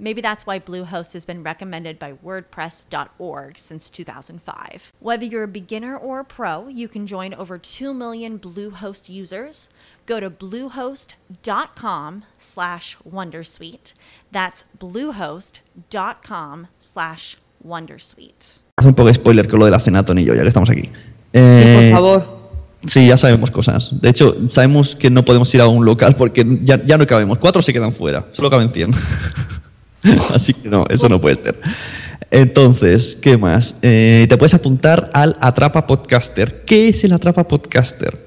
Maybe that's why Bluehost has been recommended by WordPress.org since 2005. Whether you're a beginner or a pro, you can join over 2 million Bluehost users. Go to bluehost.com slash Wondersuite. That's bluehost.com slash Wondersuite. Haz un poco de spoiler con lo de la cena, Tony y yo, ya que estamos aquí. Sí, Eh, por favor. Sí, ya sabemos cosas. De hecho, sabemos que no podemos ir a un local porque ya, ya no cabemos. Cuatro se quedan fuera, solo caben 100. Así que no, eso no puede ser. Entonces, ¿qué más? Eh, te puedes apuntar al Atrapa Podcaster. ¿Qué es el Atrapa Podcaster?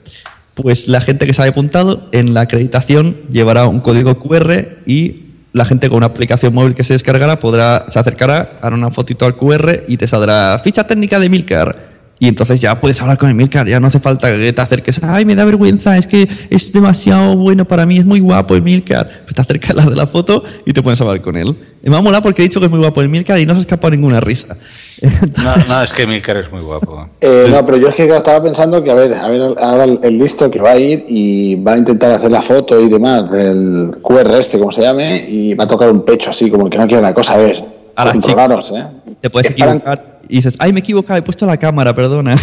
Pues la gente que se haya apuntado en la acreditación llevará un código QR y la gente con una aplicación móvil que se descargará podrá, se acercará, hará una fotito al QR y te saldrá ficha técnica de Milcar. Y entonces ya puedes hablar con Emilcar, ya no hace falta que te acerques, ay, me da vergüenza, es que es demasiado bueno para mí, es muy guapo Emilcar. Pues te acercas a la de la foto y te pones a hablar con él. Y me ha molado porque he dicho que es muy guapo Emilcar y no se ha escapado ninguna risa. No, no, es que Milcar es muy guapo. Eh, no, pero yo es que estaba pensando que, a ver, a ver ahora el, el listo que va a ir y va a intentar hacer la foto y demás del QR este, como se llame, y va a tocar un pecho así, como que no quiere la cosa, a ver. Puntos chico, raros, ¿eh? Te puedes equivocar y dices, ay, me he equivocado, he puesto la cámara, perdona.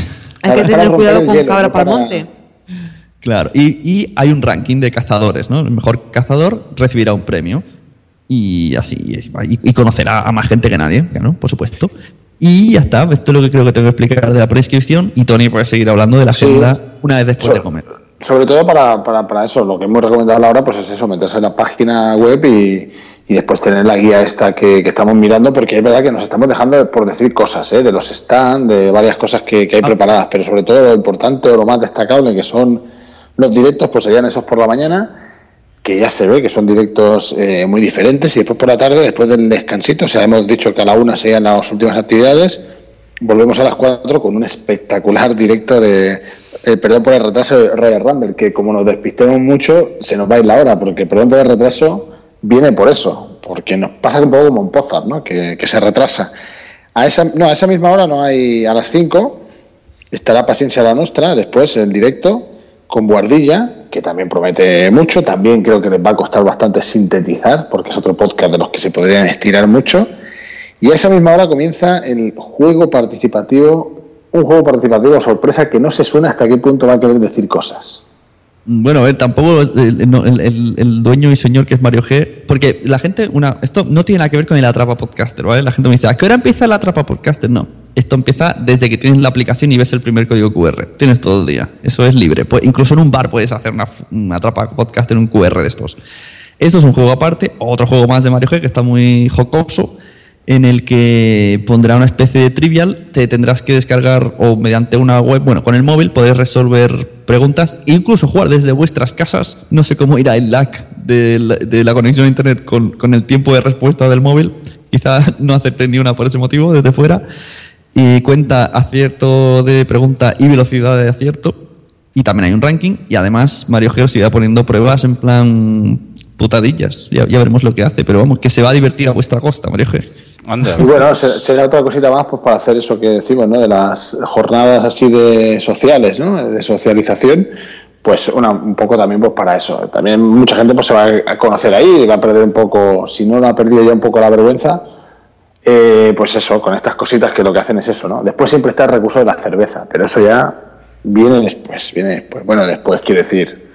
Hay que tener cuidado con cabra para monte. Claro, y, y hay un ranking de cazadores, ¿no? El mejor cazador recibirá un premio. Y así, y, y conocerá a más gente que nadie, ¿no? Por supuesto. Y ya está, esto es lo que creo que tengo que explicar de la prescripción. Y Tony puede seguir hablando de la Sí. agenda una vez después de So- comer. sobre todo para, para, para eso, lo que hemos recomendado ahora, pues es eso, meterse en la página web y, y después tener la guía esta que, que estamos mirando, porque es verdad que nos estamos dejando por decir cosas, ¿eh? de los stands, de varias cosas que, que hay preparadas, pero sobre todo lo importante o lo más destacable que son los directos, pues serían esos por la mañana que ya se ve que son directos eh, muy diferentes y después por la tarde, después del descansito, o sea, hemos dicho que a la una serían las últimas actividades, volvemos a las cuatro con un espectacular directo de, eh, perdón por el retraso de Rumble, que como nos despistemos mucho, se nos va a ir la hora, porque perdón por el retraso viene por eso, porque nos pasa un poco como en ¿no? Que, que se retrasa. A esa, no, a esa misma hora no hay, a las 5 estará Paciencia la Nostra, después el directo con Guardilla, que también promete mucho, también creo que les va a costar bastante sintetizar, porque es otro podcast de los que se podrían estirar mucho. Y a esa misma hora comienza el juego participativo, un juego participativo sorpresa que no se suena hasta qué punto va a querer decir cosas. Bueno, tampoco el, no, el- dueño y señor que es Mario G. Porque la gente, una, esto no tiene nada que ver con el Atrapa Podcaster, ¿vale? La gente me dice, ¿a qué hora empieza el Atrapa Podcaster? No. Esto empieza desde que tienes la aplicación y ves el primer código QR. Tienes todo el día. Eso es libre. Pues, incluso en un bar puedes hacer una, una Atrapa Podcaster un QR de estos. Esto es un juego aparte, otro juego más de Mario G que está muy jocoso, en el que pondrá una especie de trivial, te tendrás que descargar o mediante una web, bueno, con el móvil podéis resolver preguntas incluso jugar desde vuestras casas. No sé cómo irá el lag de la, de la conexión a internet con, el tiempo de respuesta del móvil. Quizá no acepte ni una por ese motivo desde fuera. Y cuenta acierto de pregunta y velocidad de acierto. Y también hay un ranking. Y además Mario Geo sigue poniendo pruebas en plan putadillas. Ya, veremos lo que hace. Pero vamos, que se va a divertir a vuestra costa, Mario Y bueno, se- será otra cosita más pues para hacer eso que decimos, ¿no? De las jornadas así de sociales, ¿no? De socialización, pues un poco también pues para eso. También mucha gente pues se va a conocer ahí y va a perder un poco, si no lo ha perdido ya un poco la vergüenza, eh, pues eso, con estas cositas que lo que hacen es eso, ¿no? Después siempre está el recurso de la cerveza, pero eso ya viene después, viene después. Bueno, después quiero decir,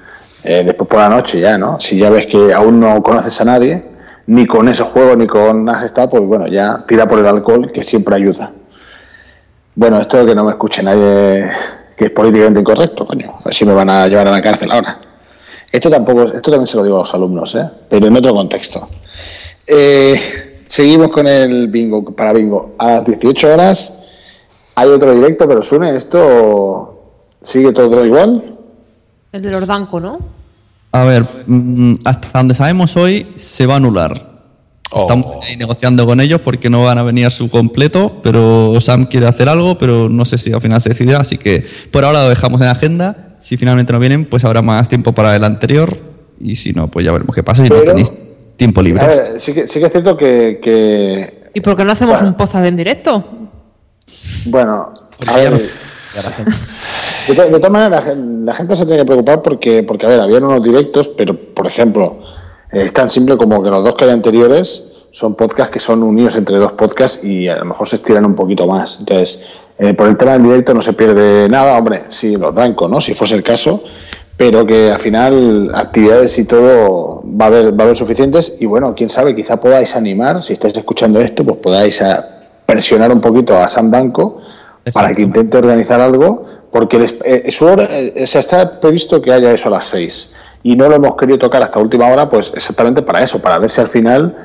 eh, después por la noche ya, ¿no? Si ya ves que aún no conoces a nadie, ni con ese juego, ni con has estado, pues bueno, ya tira por el alcohol, que siempre ayuda. Bueno, esto de que no me escuche nadie que es políticamente incorrecto, coño. A ver si me van a llevar a la cárcel ahora. Esto tampoco, esto también se lo digo a los alumnos, ¿eh? pero en otro contexto. Eh, seguimos con el bingo, para bingo. A las 18 horas hay otro directo, pero Sune, ¿esto sigue todo igual? El del Ordanco, ¿no? A ver, mm, hasta donde sabemos hoy se va a anular. Estamos ahí negociando con ellos porque no van a venir a su completo, pero Sam quiere hacer algo, pero no sé si al final se decidirá, así que por ahora lo dejamos en agenda. Si finalmente no vienen, pues habrá más tiempo para el anterior y si no, pues ya veremos qué pasa. Si no tenéis tiempo libre. A ver, sí que, sí que es cierto que, que, ¿Y por qué no hacemos un pozad en directo? bueno, a ver, de, to- de todas maneras, la, la gente se tiene que preocupar porque, porque a ver, habían unos directos, pero por ejemplo, es tan simple como que los dos que hay anteriores son podcasts que son unidos entre dos podcasts y a lo mejor se estiran un poquito más. Entonces, eh, por el tema del directo no se pierde nada, hombre, sí, los danco, ¿no? Si fuese el caso, pero que al final actividades y todo va a haber, va a haber suficientes y bueno, quién sabe, quizá podáis animar, si estáis escuchando esto, pues podáis a presionar un poquito a Sam Danco para que intente organizar algo, porque el es- eh, su hora, eh, se está previsto que haya eso a las 6 y no lo hemos querido tocar hasta última hora, pues exactamente para eso, para ver si al final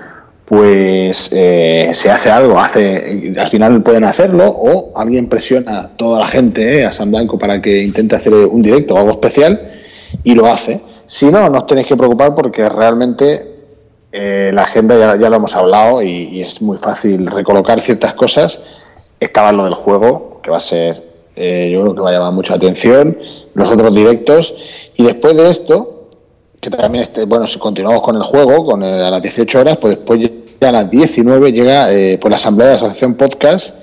pues eh, se hace algo, hace, al final pueden hacerlo o alguien presiona a toda la gente, eh, a Sam Blanco para que intente hacer un directo o algo especial y lo hace. Si no, no os tenéis que preocupar porque realmente la agenda ya, ya lo hemos hablado y, y es muy fácil recolocar ciertas cosas. Estaba lo del juego, que va a ser, eh, yo creo que va a llamar mucha atención, los otros directos. Y después de esto, que también este, bueno, si continuamos con el juego, con a las 18 horas, pues después ya a las 19 llega eh, la asamblea de la asociación podcast,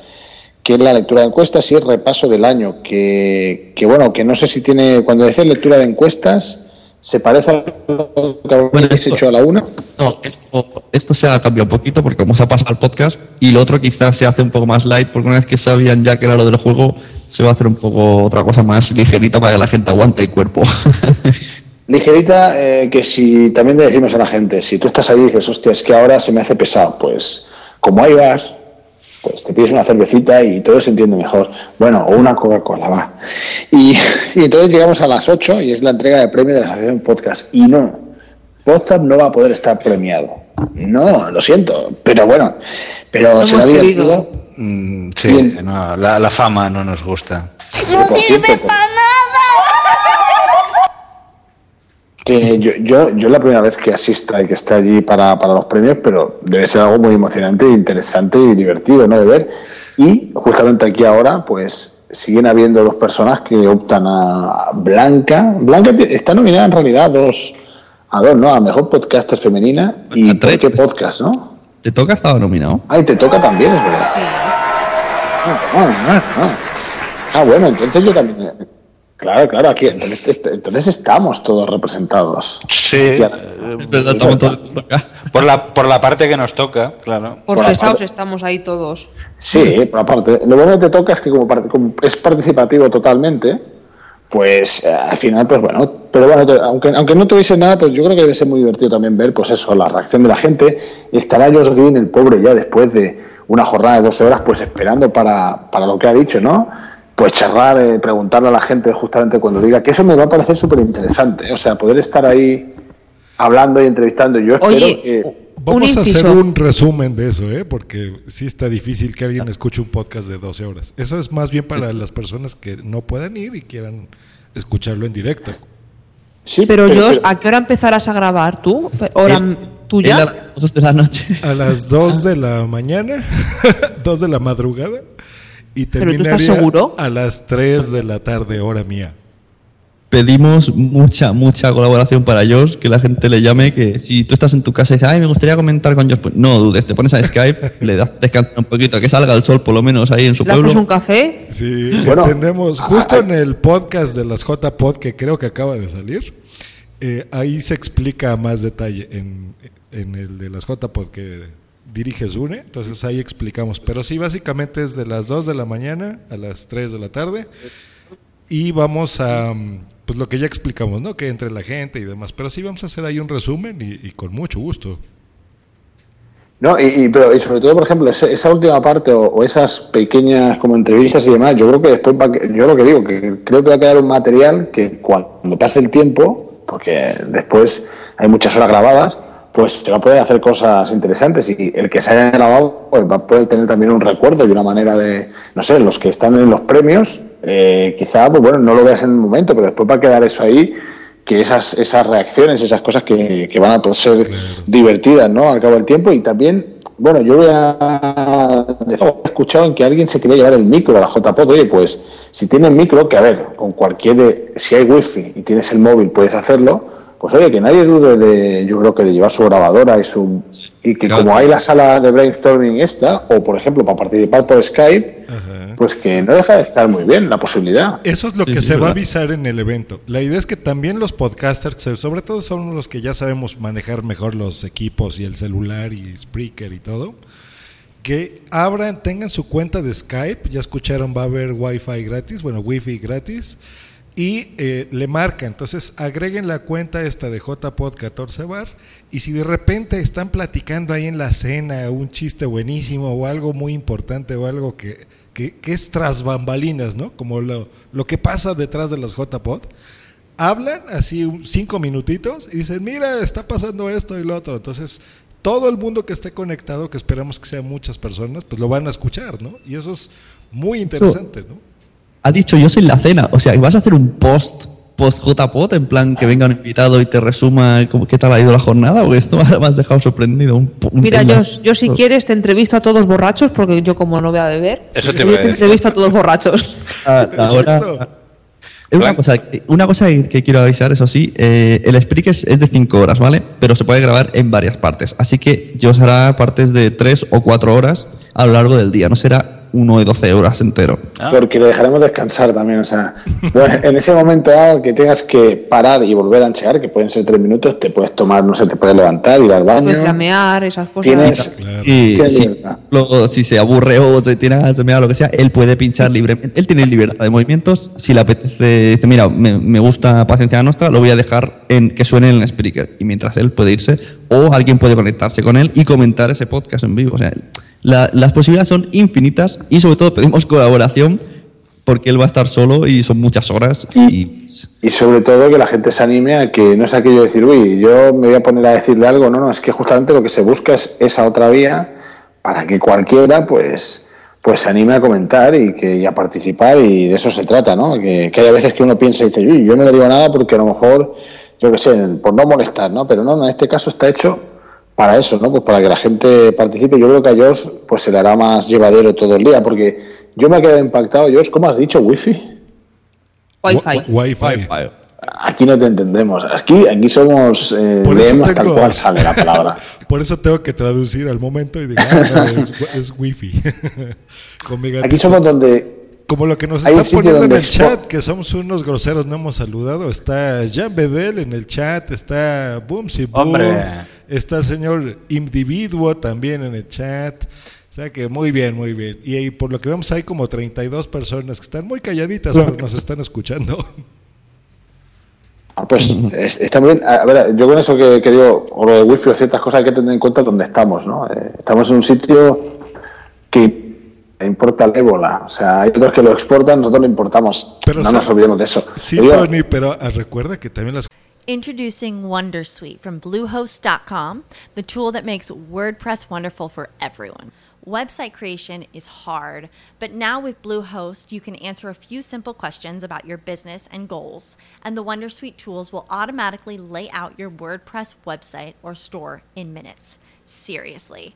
que es la lectura de encuestas y el repaso del año, que, que bueno, que no sé si tiene, cuando decís lectura de encuestas, se parece a lo que habéis hecho a la una. No, esto, esto se ha cambiado un poquito porque como se ha pasado al podcast y lo otro quizás se hace un poco más light porque una vez que sabían ya que era lo del juego se va a hacer un poco otra cosa más ligerita para que la gente aguante el cuerpo. Ligerita, eh, que si también le decimos a la gente, si tú estás ahí y dices, hostia, es que ahora se me hace pesado, pues como hay bar, pues te pides una cervecita y todo se entiende mejor. Bueno, o una Coca-Cola, va. Y, y entonces llegamos a las 8 y es la entrega de premio de la Asociación Podcast. Y no, Podcast no va a poder estar premiado. No, lo siento, pero bueno, pero Lo será divertido. Mm, sí, no, la, la fama no nos gusta. No sirve para Que yo, yo, yo es la primera vez que asista y que esté allí para, para los premios, pero debe ser algo muy emocionante, interesante y divertido, ¿no? De ver. Y justamente aquí ahora, pues siguen habiendo dos personas que optan a Blanca. Blanca está nominada en realidad a dos, a dos, ¿no? A mejor podcaster femenina y ¿por qué podcast, ¿no? ¿Te toca? Estaba nominado. Ah, y te toca también, es verdad. Ah, ah, ah, ah. Ah, bueno, entonces yo también. Claro, claro, aquí. Entonces, este- entonces estamos todos representados. Sí, Es verdad, estamos todos Por la, por la parte que nos toca, claro. Por Por la pesados parte- estamos ahí todos. Sí, por aparte. Lo bueno que te toca es que como, parte- como es participativo totalmente, pues eh, al final, pues bueno, pero bueno, te- aunque, aunque no tuviese nada, pues yo creo que debe ser muy divertido también ver, pues eso, la reacción de la gente. Estará Josh Green, el pobre, ya después de una jornada de 12 horas, pues esperando para, para lo que ha dicho, ¿no? Pues charlar, eh, preguntarle a la gente justamente cuando diga, que eso me va a parecer súper interesante, o sea, poder estar ahí hablando y entrevistando. Yo espero Oye, que... Vamos a hacer un resumen de eso, ¿eh? porque sí está difícil que alguien escuche un podcast de 12 horas. Eso es más bien para las personas que no puedan ir y quieran escucharlo en directo. Sí, Pero yo, ¿a qué hora empezarás a grabar tú? ¿Hora tuya? Él a las dos de la noche. A las 2 de la mañana, 2 de la madrugada, y ¿Pero tú estás terminaría seguro? a las 3 de la tarde, hora mía. Pedimos mucha, mucha colaboración para Josh, que la gente le llame, que si tú estás en tu casa y dices, ay, me gustaría comentar con Josh, pues no dudes, te pones a Skype, le das descansar un poquito, que salga el sol por lo menos ahí en su ¿Le haces pueblo. un café? Sí, Bueno, entendemos. Justo en el podcast de las JPod, que creo que acaba de salir, eh, ahí se explica a más detalle en, en el de las JPod que dirige Zune. Entonces ahí explicamos. Pero sí, básicamente es de las 2 de la mañana a las 3 de la tarde. Y vamos a, pues lo que ya explicamos, ¿no? Que entre la gente y demás. Pero sí vamos a hacer ahí un resumen y, y con mucho gusto. No, y, y- pero y sobre todo, por ejemplo, ese- esa última parte o, o esas pequeñas como entrevistas y demás, yo creo que después va yo lo que digo, que creo que va a quedar un material que cuando pase el tiempo, porque después hay muchas horas grabadas, pues se va a poder hacer cosas interesantes y el que se haya grabado pues va a poder tener también un recuerdo y una manera de, no sé, los que están en los premios, eh, quizá, pues bueno, no lo veas en el momento, pero después va a quedar eso ahí que esas, esas reacciones, esas cosas que, que van a poder ser divertidas, ¿no? Al cabo del tiempo. Y también, bueno, yo voy a he escuchado en que alguien se quería llevar el micro a la JPOD, oye, pues si tienes micro, que a ver, con cualquier, si hay wifi y tienes el móvil puedes hacerlo, pues oye, que nadie dude de, yo creo que de llevar su grabadora y su, y que como hay la sala de brainstorming esta, o por ejemplo para participar por Skype, pues que no deja de estar muy bien la posibilidad. Eso es lo Sí, que sí, se va a avisar en el evento. La idea es que también los podcasters, sobre todo son los que ya sabemos manejar mejor los equipos y el celular y Spreaker y todo, que abran, tengan su cuenta de Skype, ya escucharon, va a haber Wi-Fi gratis, bueno, Wi-Fi gratis, y eh, le marca, entonces agreguen la cuenta esta de JPod 14 bar, y si de repente están platicando ahí en la cena un chiste buenísimo o algo muy importante o algo que, que, que es tras bambalinas, ¿no? Como lo, lo que pasa detrás de las JPod, hablan así cinco minutitos y dicen, mira, está pasando esto y lo otro. Entonces, todo el mundo que esté conectado, que esperamos que sean muchas personas, pues lo van a escuchar, ¿no? Y eso es muy interesante, ¿no? Ha dicho yo en la cena, o sea, ¿y vas a hacer un post post JPOT en plan que venga un invitado y te resuma cómo, qué tal ha ido la jornada o esto me has dejado sorprendido? Un, un Mira, yo, yo si quieres te entrevisto a todos borrachos, porque yo como no voy a beber, Eso te yo te entrevisto a todos borrachos. Ah, ahora- Es una cosa, una cosa que, que quiero avisar, eso sí, eh, el Spreaker es es de 5 horas, ¿vale? Pero se puede grabar en varias partes. Así que yo os hará partes de 3 o 4 horas a lo largo del día, no será uno de 12 horas entero. Porque le dejaremos descansar también. O sea, bueno, en ese momento dado que tengas que parar y volver a anchear, que pueden ser tres minutos, te puedes tomar, no sé, te puedes levantar, ir al baño. Puedes flamear, esas cosas. Tienes- Y Tienes si, luego, si se aburre o se tiene ganas de mirar lo que sea, él puede pinchar libremente. Él tiene libertad de movimientos. Si le apetece, dice, mira, me, me gusta Paciencia Nostra, lo voy a dejar en que suene en el speaker. Y mientras él puede irse, o alguien puede conectarse con él y comentar ese podcast en vivo. O sea, La- las posibilidades son infinitas y sobre todo pedimos colaboración porque él va a estar solo y son muchas horas y Y sobre todo que la gente se anime a que no es aquello de decir, uy, yo me voy a poner a decirle algo. No, no, es que justamente lo que se busca es esa otra vía para que cualquiera, pues, pues se anime a comentar y, que, y a participar y de eso se trata, ¿no? Que, que hay veces que uno piensa y dice, uy, yo no le digo nada porque a lo mejor, yo qué sé, por no molestar, ¿no? Pero no, no, en este caso está hecho para eso, ¿no? Pues para que la gente participe. Yo creo que a Josh pues se le hará más llevadero todo el día porque yo me he quedado impactado. Josh, ¿cómo has dicho? ¿Wifi? Wi-Fi. Wi-Fi. Aquí no te entendemos. Aquí, aquí somos, eh, Por eso leemos tal tengo- cual sale la palabra. Por eso tengo que traducir al momento y digo, ah, no, es, es wifi. Con Aquí somos donde Como lo que nos están poniendo en donde el chat, que somos unos groseros, no hemos saludado. Está Jean Bedel en el chat, está Boomsy Boom, Hombre. está señor Individuo también en el chat. O sea que muy bien, muy bien. Y ahí, por lo que vemos hay como 32 personas que están muy calladitas, pero nos están escuchando. Ah, pues es- está muy bien. A ver, yo con eso que, que digo, o lo de wifi o ciertas cosas hay que tener en cuenta dónde estamos, ¿no? Eh, estamos en un sitio que importa el ébola. O sea, hay otros que lo exportan, nosotros lo importamos. Pero no sa- nos olvidemos de eso. Sí, Digo, Tony, pero ah, recuerda que también las Introducing Wondersuite from Bluehost.com, the tool that makes WordPress wonderful for everyone. Website creation is hard, but now with Bluehost, you can answer a few simple questions about your business and goals, and the Wondersuite tools will automatically lay out your WordPress website or store in minutes. Seriously.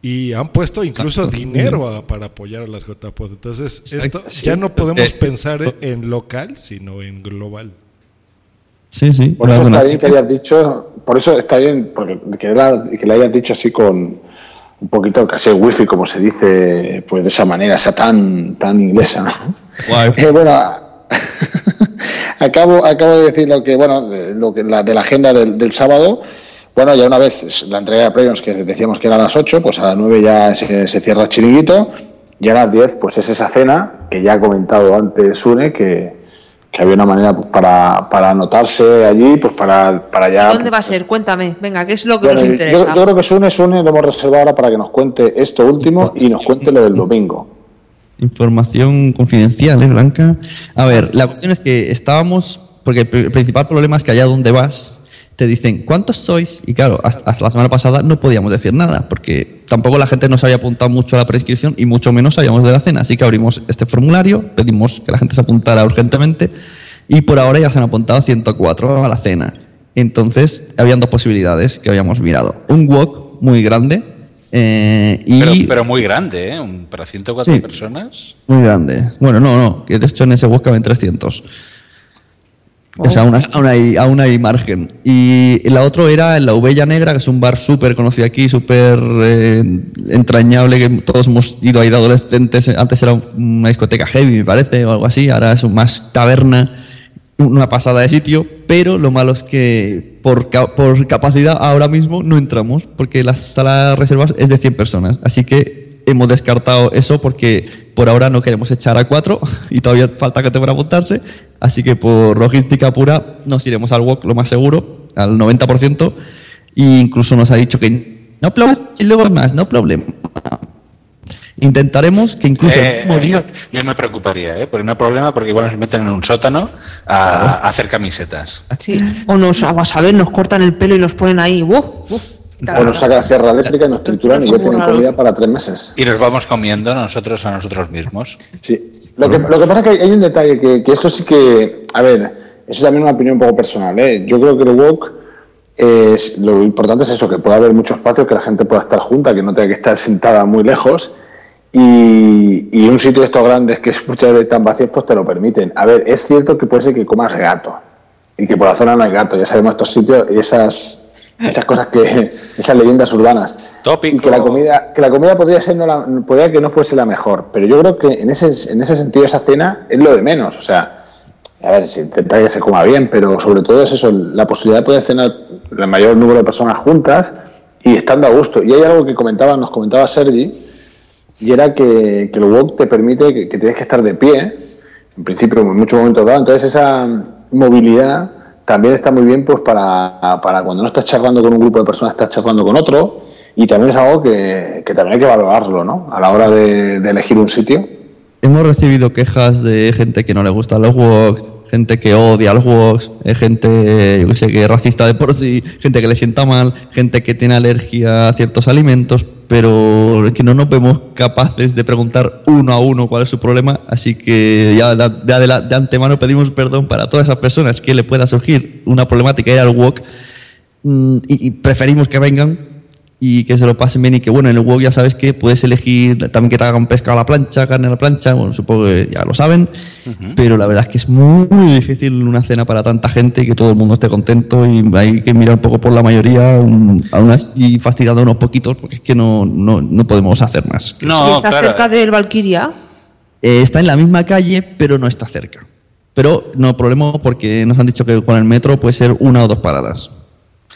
y han puesto incluso Exacto. dinero a- para apoyar a las JPod. Entonces, Exacto. esto Sí. ya no podemos Eh, pensar en local, sino en global. Sí, sí. Por eso está bien que hayas dicho, por eso está bien porque que, la- que le hayas dicho así con un poquito casi el wifi, como se dice, pues de esa manera, esa tan, tan inglesa. Eh, bueno, acabo, acabo de decir lo que, bueno, de, lo que, la, de la agenda del, del sábado. Bueno, ya una vez la entrega de premios que decíamos que era a las 8, pues a las 9 ya se, se cierra el chiringuito. Y a las 10, pues es esa cena que ya ha comentado antes Sune, que, que había una manera pues, para, para anotarse allí, pues para, para ya. ¿Dónde va a ser? Cuéntame. Venga, ¿qué es lo que Bueno, nos yo, interesa? yo creo que Sune, Sune lo hemos reservado ahora para que nos cuente esto último y nos cuente lo del domingo. Información confidencial, ¿eh, Blanca? A ver, la cuestión es que estábamos, porque el principal problema es que allá donde vas, te dicen, ¿cuántos sois? Y claro, hasta, hasta la semana pasada no podíamos decir nada, porque tampoco la gente nos había apuntado mucho a la prescripción y mucho menos sabíamos de la cena. Así que abrimos este formulario, pedimos que la gente se apuntara urgentemente y por ahora ya se han apuntado 104 a la cena. Entonces, habían dos posibilidades que habíamos mirado. Un wok muy grande eh, y... Pero, pero muy grande, ¿eh? Para 104 Sí. personas. Muy grande. Bueno, no, no, de hecho en ese web caben 300. O sea, aún hay, margen. Y la otra era la Uvella Negra, que es un bar súper conocido aquí, súper eh, entrañable, que todos hemos ido ahí de adolescentes. Antes era una discoteca heavy, me parece, o algo así. Ahora es más taberna, una pasada de sitio. Pero lo malo es que por, por capacidad ahora mismo no entramos, porque la sala de reservas es de 100 personas. Así que hemos descartado eso porque por ahora no queremos echar a cuatro y todavía falta que te para apuntarse. Así que por logística pura nos iremos al walk lo más seguro, al 90%. E incluso nos ha dicho que no problemas y luego más, no problema. Intentaremos que incluso Eh, el mismo día- yo me preocuparía, ¿eh? Porque no hay problema, porque igual nos meten en un sótano a, a hacer camisetas. Sí. O nos, a saber, nos cortan el pelo y nos ponen ahí. ¡Buf! ¡Buf! O nos saca la sierra eléctrica y nos trituran y ya tienen comida para tres meses. Y nos vamos comiendo nosotros a nosotros mismos. Sí. Lo que, lo que pasa es que hay, hay un detalle que, que esto sí que. A ver, eso también es una opinión un poco personal. ¿eh? Yo creo que el walk. Es, lo importante es eso, que pueda haber mucho espacio, que la gente pueda estar junta, que no tenga que estar sentada muy lejos. Y, y un sitio de estos grandes que es muchas veces tan vacíos, pues te lo permiten. A ver, es cierto que puede ser que comas gato y que por la zona no hay gato. Ya sabemos estos sitios y esas, esas cosas que, esas leyendas urbanas. Y que la comida, que la comida podría ser no la, podría que no fuese la mejor. Pero yo creo que en ese, en ese sentido esa cena es lo de menos. O sea, a ver, si intentar que se coma bien, pero sobre todo es eso, la posibilidad de poder cenar el mayor número de personas juntas y estando a gusto. Y hay algo que comentaba, nos comentaba Sergi, y era que, que el wok te permite que, que tienes que estar de pie, en principio en muchos momentos dados. Entonces esa movilidad también está muy bien pues para, para cuando no estás charlando con un grupo de personas, estás charlando con otro. Y también es algo que, que también hay que valorarlo, ¿no? A la hora de, elegir un sitio. Hemos recibido quejas de gente que no le gustan los woks, gente que odia los woks, eh, gente, yo que sé, que es racista de por sí, gente que le sienta mal, gente que tiene alergia a ciertos alimentos, pero que no nos vemos capaces de preguntar uno a uno cuál es su problema, así que ya de, de antemano pedimos perdón para todas esas personas que le pueda surgir una problemática ir al wok mm, y preferimos que vengan y que se lo pasen bien y que bueno, en el WoW ya sabes que puedes elegir también que te hagan pescado a la plancha, carne a la plancha, bueno, supongo que ya lo saben, pero la verdad es que es muy, muy difícil una cena para tanta gente y que todo el mundo esté contento y hay que mirar un poco por la mayoría, un- aún así fastidiando a unos poquitos porque es que no, no, no podemos hacer más. Sí, está cerca del Valkyria. Eh, está en la misma calle, pero no está cerca. Pero no problema porque nos han dicho que con el metro puede ser una o dos paradas.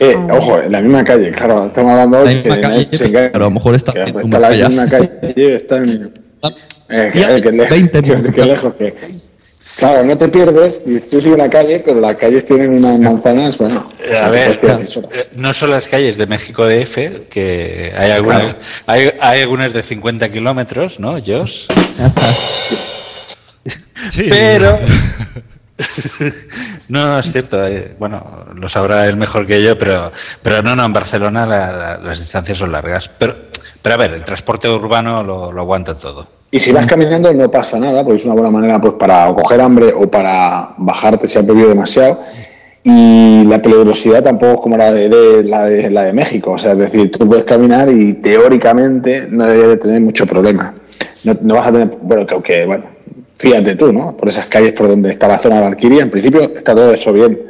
Eh, ojo, en la misma calle, claro, estamos hablando La de misma que calle, se engaña. pero a lo mejor está Que está la allá. misma calle, está en... Eh, que, Ya, que le- 20 que- que lejos que... Claro, no te pierdes, y tú sigues una calle, pero las calles tienen unas manzanas, bueno... Eh, A ver, eh, no son las calles de México DF, que hay algunas, Claro. hay, hay algunas de 50 kilómetros, ¿no, Josh? Sí. Pero... no, no, es cierto. eh, bueno, lo sabrá él mejor que yo, pero, pero no, no, en Barcelona la- la- las distancias son largas. Pero, pero a ver, el transporte urbano lo, aguanta todo. Y si vas caminando no pasa nada, porque es una buena manera pues para coger hambre o para bajarte si has bebido demasiado. Y la peligrosidad tampoco es como la de, la de la de México. O sea, es decir, tú puedes caminar y teóricamente no deberías de tener mucho problema. No, no vas a tener, bueno, que aunque, bueno, fíjate tú, ¿no? Por esas calles por donde está la zona de Valquiria, en principio está todo eso bien.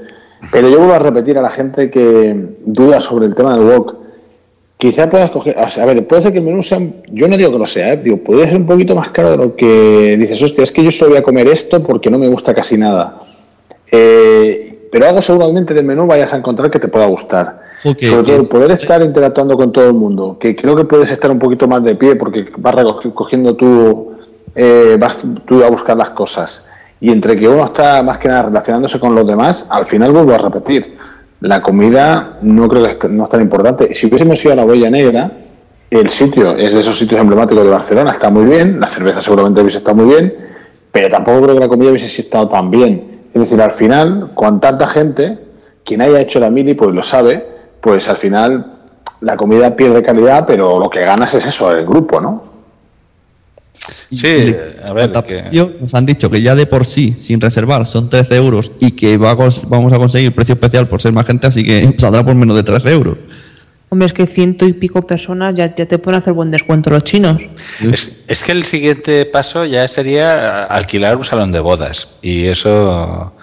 Pero yo vuelvo a repetir a la gente que duda sobre el tema del walk. Quizá puedas coger, o sea, a ver, puede ser que el menú sea, yo no digo que lo sea, ¿eh? digo, puede ser un poquito más caro de lo que dices, hostia, es que yo solo voy a comer esto porque no me gusta casi nada. Eh, pero algo seguramente del menú vayas a encontrar que te pueda gustar. Sobre todo el poder estar interactuando con todo el mundo, que creo que puedes estar un poquito más de pie porque vas cogiendo tú, eh, vas tú a buscar las cosas. Y entre que uno está más que nada relacionándose con los demás, al final vuelvo a repetir, la comida no creo que no es tan importante. Si hubiésemos ido a la Huella Negra, el sitio es de esos sitios emblemáticos de Barcelona, está muy bien, la cerveza seguramente hubiese estado muy bien, pero tampoco creo que la comida hubiese estado tan bien. Es decir, al final, con tanta gente, quien haya hecho la mili pues lo sabe, pues al final la comida pierde calidad, pero lo que ganas es eso, el grupo, ¿no? Sí, a ver, que- Nos han dicho que ya de por sí, sin reservar, son 13 euros y que va a vamos a conseguir precio especial por ser más gente, así que saldrá por menos de 13 euros. Hombre, es que ciento y pico personas ya, ya te pueden hacer buen descuento los chinos. Es, es que el siguiente paso ya sería alquilar un salón de bodas y eso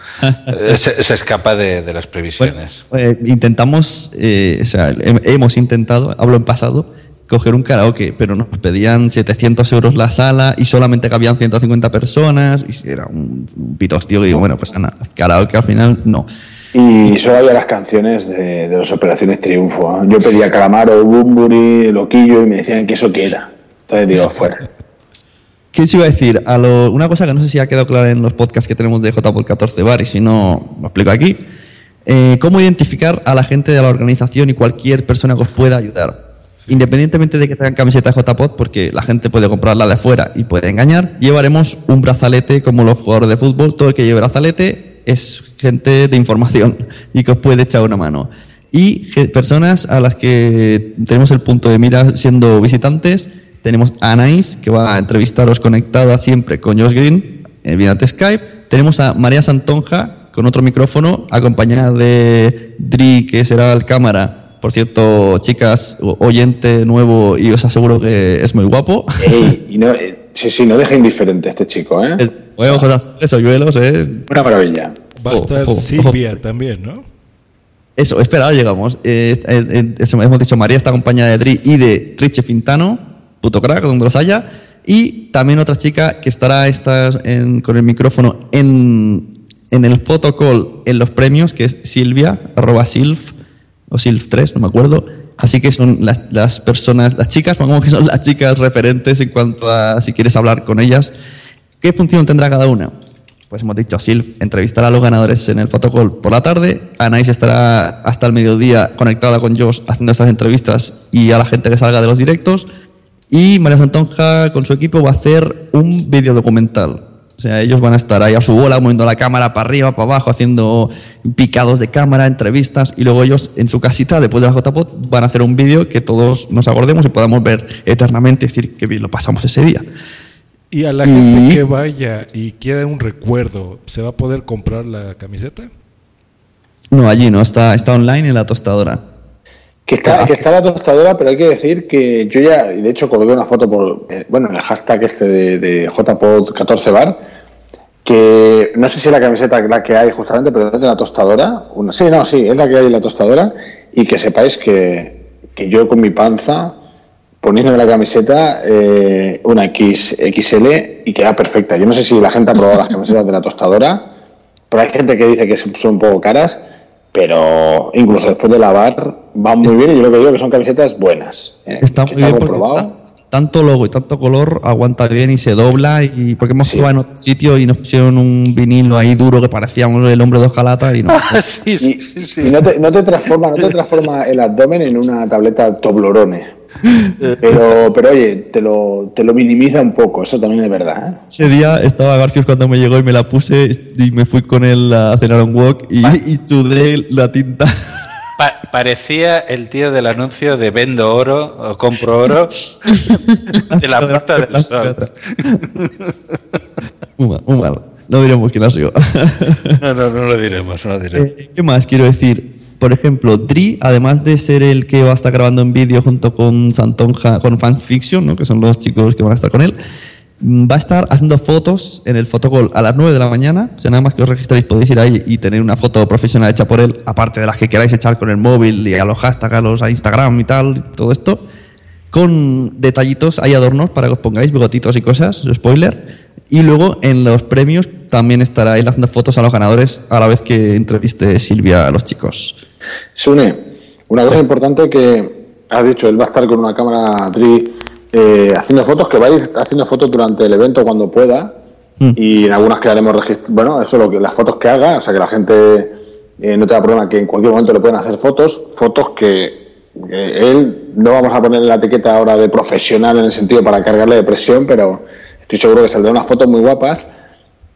eh, se, se escapa de, de las previsiones. Eh, intentamos, eh, o sea, hem- hemos intentado, hablo en pasado, coger un karaoke, pero nos pedían 700 euros la sala y solamente cabían 150 personas y era un, un pitostio y digo, bueno, pues nada, karaoke al final no. Y solo había las canciones de, de las operaciones Triunfo. ¿eh? Yo pedía Calamaro, Bumburi, Loquillo y me decían que eso qué era. Entonces digo, fuera. ¿Qué os iba a decir? A lo- una cosa que no sé si ha quedado clara en los podcasts que tenemos de JPod 14 Bar y si no, lo explico aquí. Eh, ¿Cómo identificar a la gente de la organización y cualquier persona que os pueda ayudar? Independientemente de que tengan camiseta JPOT, porque la gente puede comprarla de afuera y puede engañar, llevaremos un brazalete como los jugadores de fútbol. Todo el que lleve brazalete es gente de información y que os puede echar una mano. Y ge- personas a las que tenemos el punto de mira siendo visitantes, tenemos a Anais, que va a entrevistaros conectada siempre con Josh Green, eh, mediante Skype. Tenemos a María Santonja con otro micrófono, acompañada de Dri, que será el cámara. Por cierto, chicas, oyente nuevo y os aseguro que es muy guapo. Ey, y no, eh, sí, sí, no deja indiferente a este chico, ¿eh? Bueno, ojos azules, hoyuelos, eh. Una maravilla. Va a estar Silvia también, ¿no? Eso, espera, llegamos. Eh, eh, eh, eso, hemos dicho, María está acompañada de Dri y de Richie Fintano, puto crack, donde los haya. Y también otra chica que estará estas en- con el micrófono en, en el photocall en los premios, que es Silvia, arroba Silf, o Silf3, no me acuerdo. Así que son las, las personas, las chicas, pongamos que son las chicas referentes en cuanto a si quieres hablar con ellas. ¿Qué función tendrá cada una? Pues hemos dicho, Silv entrevistará a los ganadores en el fotocall por la tarde, Anais estará hasta el mediodía conectada con Josh haciendo estas entrevistas y a la gente que salga de los directos, y María Santonja con su equipo va a hacer un video documental. O sea, ellos van a estar ahí a su bola, moviendo la cámara para arriba, para abajo, haciendo picados de cámara, entrevistas, y luego ellos en su casita, después de la JPOT, van a hacer un vídeo que todos nos acordemos y podamos ver eternamente y decir que bien lo pasamos ese día. Y a la gente que vaya y quiera un recuerdo, ¿se va a poder comprar la camiseta? No, allí no, está, está online en la tostadora. Que está, que está la tostadora, pero hay que decir que yo ya, y de hecho colgué una foto por, eh, bueno, en el hashtag este de, de JPod14bar, que no sé si es la camiseta la que hay justamente, pero es de la tostadora. Una, sí, no, sí, es la que hay en la tostadora. Y que sepáis que, que yo con mi panza, poniéndome la camiseta, eh, una X, XL y queda perfecta. Yo no sé si la gente ha probado las camisetas de la tostadora, pero hay gente que dice que son un poco caras, pero incluso después de lavar van muy bien y yo lo que digo que son camisetas buenas. eh, Está muy bien comprobado. ta- tanto logo y tanto color aguanta bien y se dobla y porque hemos probado en otro sitio y nos pusieron un vinilo ahí duro que parecíamos el hombre de hojalata y no. y, y no, te, no te transforma, no te transforma el abdomen en una tableta Toblerone. Pero, pero oye, te lo, te lo minimiza un poco, eso también es verdad. ¿eh? Ese día estaba García cuando me llegó y me la puse y me fui con él a cenar un wok y, y sudé la tinta. Pa- parecía el tío del anuncio de vendo oro o compro oro de la Puerta del Sol. Muy mal, muy mal. No diremos quién ha sido. No, no, no lo diremos, no lo diremos. Eh, ¿Qué más quiero decir? Por ejemplo, Dri, además de ser el que va a estar grabando en vídeo junto con Santonja, con Fanfiction, ¿no? que son los chicos que van a estar con él, mm, va a estar haciendo fotos en el fotocall a las 9 de la mañana. O sea, nada más que os registréis podéis ir ahí y tener una foto profesional hecha por él, aparte de las que queráis echar con el móvil y a los hashtags, a Instagram y tal, y todo esto. Con detallitos, hay adornos para que os pongáis, bigotitos y cosas, spoiler. Y luego en los premios también estará él haciendo fotos a los ganadores a la vez que entreviste Silvia a los chicos. Sune, una cosa importante que has dicho, él va a estar con una cámara tri eh, haciendo fotos, que va a ir haciendo fotos durante el evento cuando pueda. Y en algunas que haremos registro. Bueno, eso lo que las fotos que haga, o sea que la gente eh, no tenga problema que en cualquier momento le pueden hacer fotos, fotos que eh, él no vamos a poner la etiqueta ahora de profesional en el sentido para cargarle de presión, pero estoy seguro que saldrán unas fotos muy guapas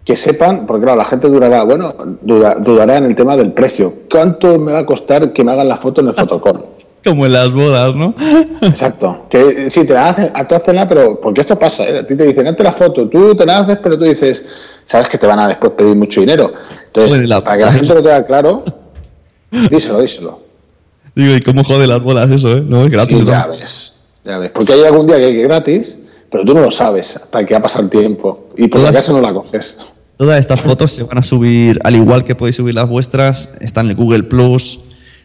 que sepan, porque claro, la gente durará, bueno, duda- dudará en el tema del precio. ¿Cuánto me va a costar que me hagan la foto en el fotocall? Como en las bodas, ¿no? Exacto. Que sí, te la hacen, a tú hacenla, pero porque esto pasa, ¿eh? a ti te dicen, hazte la foto, tú te la haces, pero tú dices, sabes que te van a después pedir mucho dinero. Entonces, la- para que la gente lo tenga claro, díselo, díselo. Digo, ¿y cómo jode las bodas eso, eh? No es gratis. Sí, ¿no? ya ves, ya ves. Porque hay algún día que hay que gratis, pero tú no lo sabes hasta que ha pasado el tiempo. Y por si acaso no la coges. Todas estas fotos se van a subir, al igual que podéis subir las vuestras, están en el Google Plus,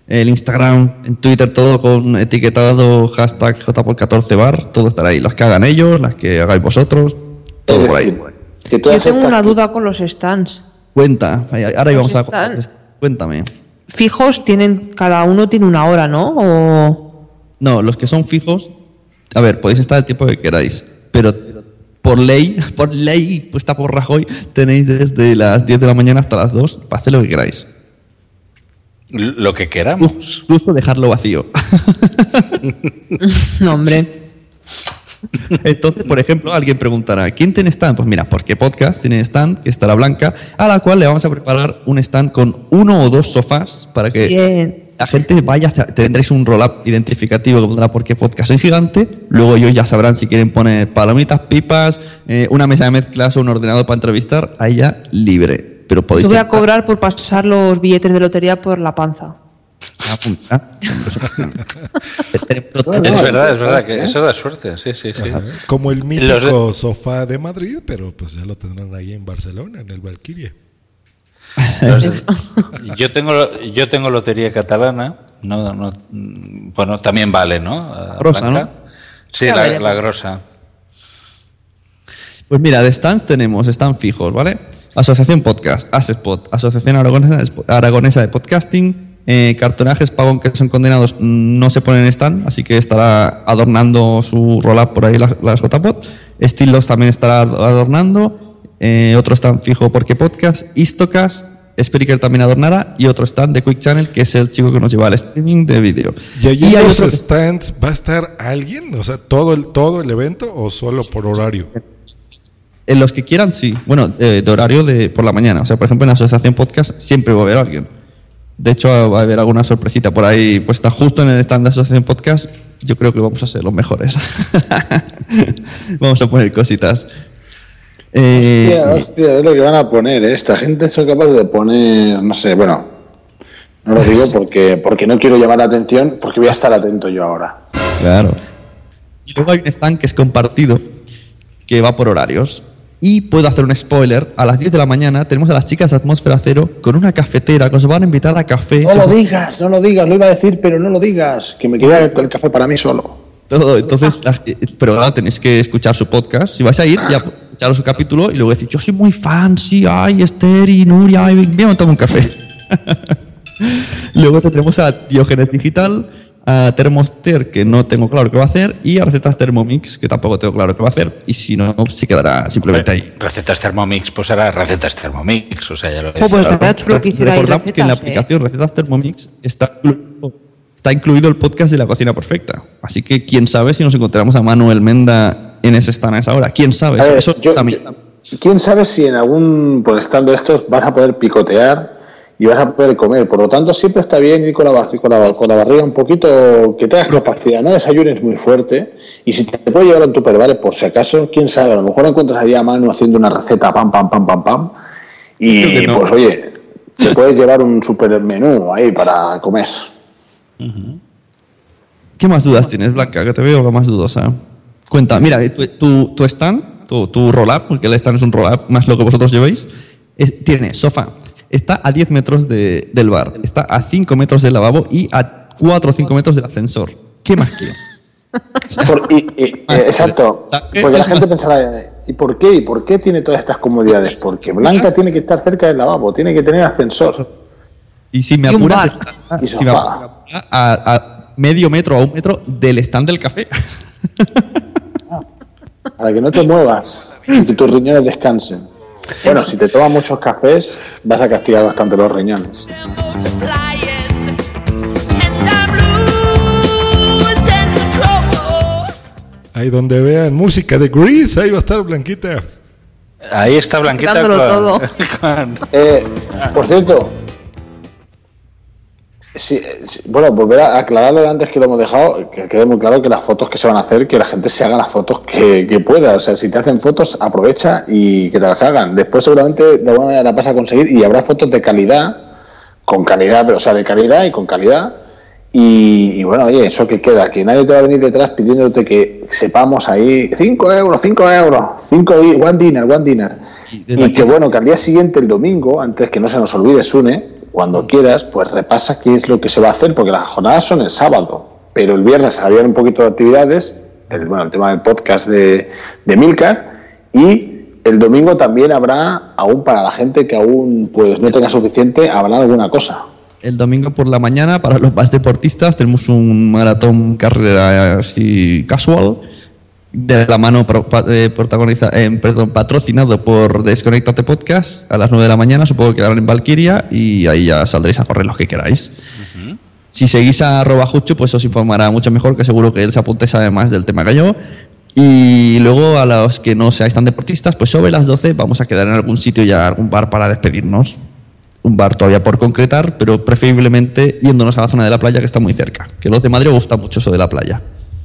el Instagram, en Twitter, todo con etiquetado hashtag JPOL14bar, todo estará ahí. Las que hagan ellos, las que hagáis vosotros, todo por ahí. Que Yo tengo una duda con los stands. Cuenta, ahora íbamos a... están- Cuéntame. Fijos tienen, cada uno tiene una hora, ¿no? O No, los que son fijos, a ver, podéis estar el tiempo que queráis, pero por ley, por ley, puesta por Rajoy, tenéis desde las 10 de la mañana hasta las 2 para hacer lo que queráis. Lo que queramos. Incluso dejarlo vacío. No, hombre. Entonces, por ejemplo, alguien preguntará, ¿quién tiene stand? Pues mira, porque podcast tiene stand, que estará blanca, a la cual le vamos a preparar un stand con uno o dos sofás para que Bien. La gente vaya, tendréis un roll-up identificativo que pondrá porque podcast en gigante, luego ellos ya sabrán si quieren poner palomitas, pipas, eh, una mesa de mezclas o un ordenador para entrevistar, ahí ya libre. Pero podéis Yo voy a cobrar por pasar los billetes de lotería por la panza. apuntar. es verdad, es verdad que eso da suerte. Sí, sí, sí. Como el Los- mítico sofá de Madrid, pero pues ya lo tendrán ahí en Barcelona, en el Valkyrie. Yo tengo yo tengo lotería catalana no, no bueno también vale no Grosa, Blanca? ¿no? sí la, la grosa Pues mira, de stands tenemos, están fijos, ¿vale? Asociación Podcast, Asespot, Asociación Aragonesa, Aragonesa de Podcasting, eh, cartonajes pagón que son condenados no se ponen en stand, así que estará adornando su roll-up por ahí las, las JPod. Estilos también estará adornando, eh, otro stand fijo porque podcast, Istocast, Spreaker también adornará y otro stand de Quick Channel que es el chico que nos lleva al streaming de vídeo. ¿Y allí en los otro stands va a estar alguien? O sea, todo el, todo el evento o solo por horario? En los que quieran, sí. Bueno, eh, de horario de por la mañana. O sea, por ejemplo, en la asociación podcast siempre va a haber alguien. De hecho, va a haber alguna sorpresita por ahí puesta justo en el stand de asociación podcast. Yo creo que vamos a ser los mejores. vamos a poner cositas. Eh, Hostia, hostia, es lo que van a poner. ¿eh? Esta gente son capaces de poner, no sé, bueno, no lo digo porque, porque no quiero llamar la atención, porque voy a estar atento yo ahora. Claro. Y luego hay un stand que es compartido, que va por horarios. Y puedo hacer un spoiler. A las 10 de la mañana tenemos a las chicas de Atmósfera Cero con una cafetera que os van a invitar a café. No lo digas, no lo digas, lo iba a decir, pero no lo digas, que me quería el café para mí solo. Todo, entonces, la- eh, pero claro, tenéis que escuchar su podcast. Si vais a ir, ya escucharos su capítulo y luego decir, yo soy muy fan, sí, ay, Esther y Nuria, ay, bien, me tomo un café. luego tendremos a Diógenes Digital, a Thermoster, que no tengo claro qué va a hacer, y a Recetas Thermomix, que tampoco tengo claro qué va a hacer, y si no, se quedará simplemente ahí. recetas Thermomix pues ahora recetas Thermomix o sea ya lo Jo, pues estaría chulo que hiciera ahí Recordamos que en la ¿eh? aplicación Recetas Thermomix está está incluido el podcast de la cocina perfecta. Así que quién sabe si nos encontramos a Manuel Menda en ese stand a esa hora. ¿Quién sabe? Ver, Eso yo- yo- ¿Quién sabe si en algún por estando estos vas a poder picotear y vas a poder comer? Por lo tanto, siempre está bien ir con la, con la, con la barriga un poquito, que tengas capacidad, no desayunes muy fuerte. Y si te puede llevar un tupperware, por si acaso, quién sabe, a lo mejor encuentras allí a Manu haciendo una receta, pam, pam, pam, pam, pam. Y no. pues oye, te puedes llevar un super menú ahí para comer. ¿Qué más dudas tienes, Blanca? Que te veo lo más dudosa. Cuenta, mira, tu, tu, tu stand, tu, tu roll-up, porque el stand es un roll-up más lo que vosotros llevéis, es- tiene sofá. Está a 10 metros de- del bar, está a 5 metros del lavabo y a 4 o 5 metros del ascensor. ¿Qué más quiero? Por- y- y- eh, exacto. Porque la gente pensará, ¿y por qué? ¿Y por qué tiene todas estas comodidades? Porque Blanca tiene que estar cerca del lavabo, tiene que tener ascensor. Y si me apuras, Y si me sofá. A, a medio metro o a un metro del stand del café. Para que no te muevas y que tus riñones descansen. Bueno, si te tomas muchos cafés, vas a castigar bastante los riñones. Ahí donde vean música de Grease, ahí va a estar Blanquita. ahí está Blanquita Dándolo con- todo. con- Eh, por cierto, sí, sí, bueno, volver a aclararlo de antes que lo hemos dejado, que quede muy claro que las fotos que se van a hacer, que la gente se haga las fotos que, que pueda. O sea, si te hacen fotos, aprovecha y que te las hagan. Después seguramente de alguna manera las vas a conseguir y habrá fotos de calidad, con calidad, pero o sea, de calidad y con calidad. Y, y bueno, oye, eso que queda, que nadie te va a venir detrás pidiéndote que sepamos ahí 5 euros, 5 euros, 5 one dinner, one dinner. Y que bueno, que al día siguiente, el domingo, antes que no se nos olvide, Sune, cuando quieras, pues repasa qué es lo que se va a hacer, porque las jornadas son el sábado, pero el viernes había un poquito de actividades, el, bueno, el tema del podcast de, de Milcar, y el domingo también habrá, aún para la gente que aún pues no tenga suficiente, habrá alguna cosa. El domingo por la mañana, para los más deportistas, tenemos un maratón carrera así casual. De la mano eh, protagoniza- eh, perdón, patrocinado por Desconectate Podcast a las 9 de la mañana, supongo que quedarán en Valkyria y ahí ya saldréis a correr los que queráis. Si seguís a arroba Jucho, pues os informará mucho mejor, que seguro que él se apunte y sabe más del tema que yo. Y luego a los que no seáis tan deportistas, pues sobre las 12 vamos a quedar en algún sitio ya, algún bar para despedirnos. Un bar todavía por concretar, pero preferiblemente yéndonos a la zona de la playa que está muy cerca. Que los de Madrid os gusta mucho eso de la playa.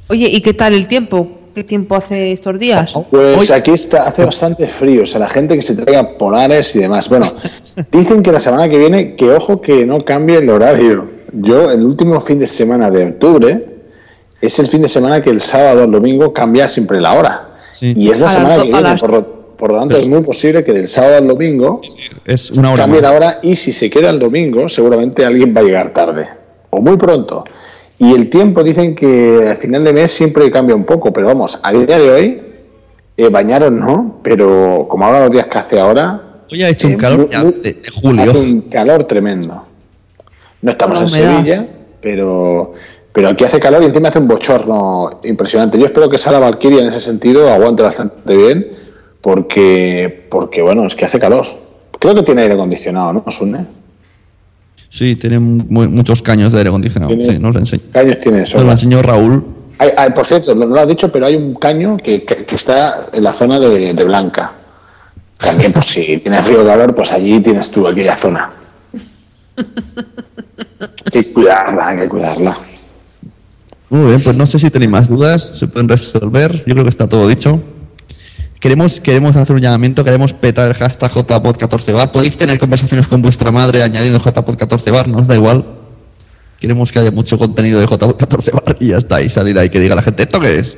Oye, ¿y qué tal el tiempo? ¿Qué tiempo hace estos días? Pues aquí está, hace bastante frío, o sea, la gente que se traiga polares y demás. Bueno, dicen que la semana que viene, que ojo que no cambie el horario. Yo, el último fin de semana de octubre, es el fin de semana que el sábado al domingo cambia siempre la hora. Y es la A semana que viene, las- por lo, por lo tanto es muy posible que del sábado al domingo Es una hora cambie más. la hora y si se queda el domingo, seguramente alguien va a llegar tarde o muy pronto. Y el tiempo dicen que al final de mes siempre cambia un poco, pero vamos, a día de hoy, eh, bañaros no, pero como ahora los días que hace ahora, Hoy ha hecho un eh, calor muy- de, julio. hace un calor tremendo. No estamos en. Sevilla, pero, pero aquí hace calor y encima hace un bochorno impresionante. Yo espero que Sala Valkyria en ese sentido aguante bastante bien, porque, porque bueno, es que hace calor. Creo que tiene aire acondicionado, ¿no, Sune? Sí, tiene mu- muchos caños de aire acondicionado. Sí, nos lo enseño. Caños tiene eso. Nos lo enseñó Raúl. Hay- hay- por cierto, no, lo has dicho, pero hay un caño que, que- que está en la zona de, de Blanca. También, pues si tienes frío o calor, pues allí tienes tú aquella zona. Hay que cuidarla, hay que cuidarla. Muy bien, pues no sé si tenéis más dudas, se pueden resolver. Yo creo que está todo dicho. Queremos, queremos hacer un llamamiento, queremos petar el hashtag JPod14bar. Podéis tener conversaciones con vuestra madre añadiendo JPod14bar, no os da igual. Queremos que haya mucho contenido de JPod14bar y ya está, y salir ahí que diga la gente, ¿esto qué es?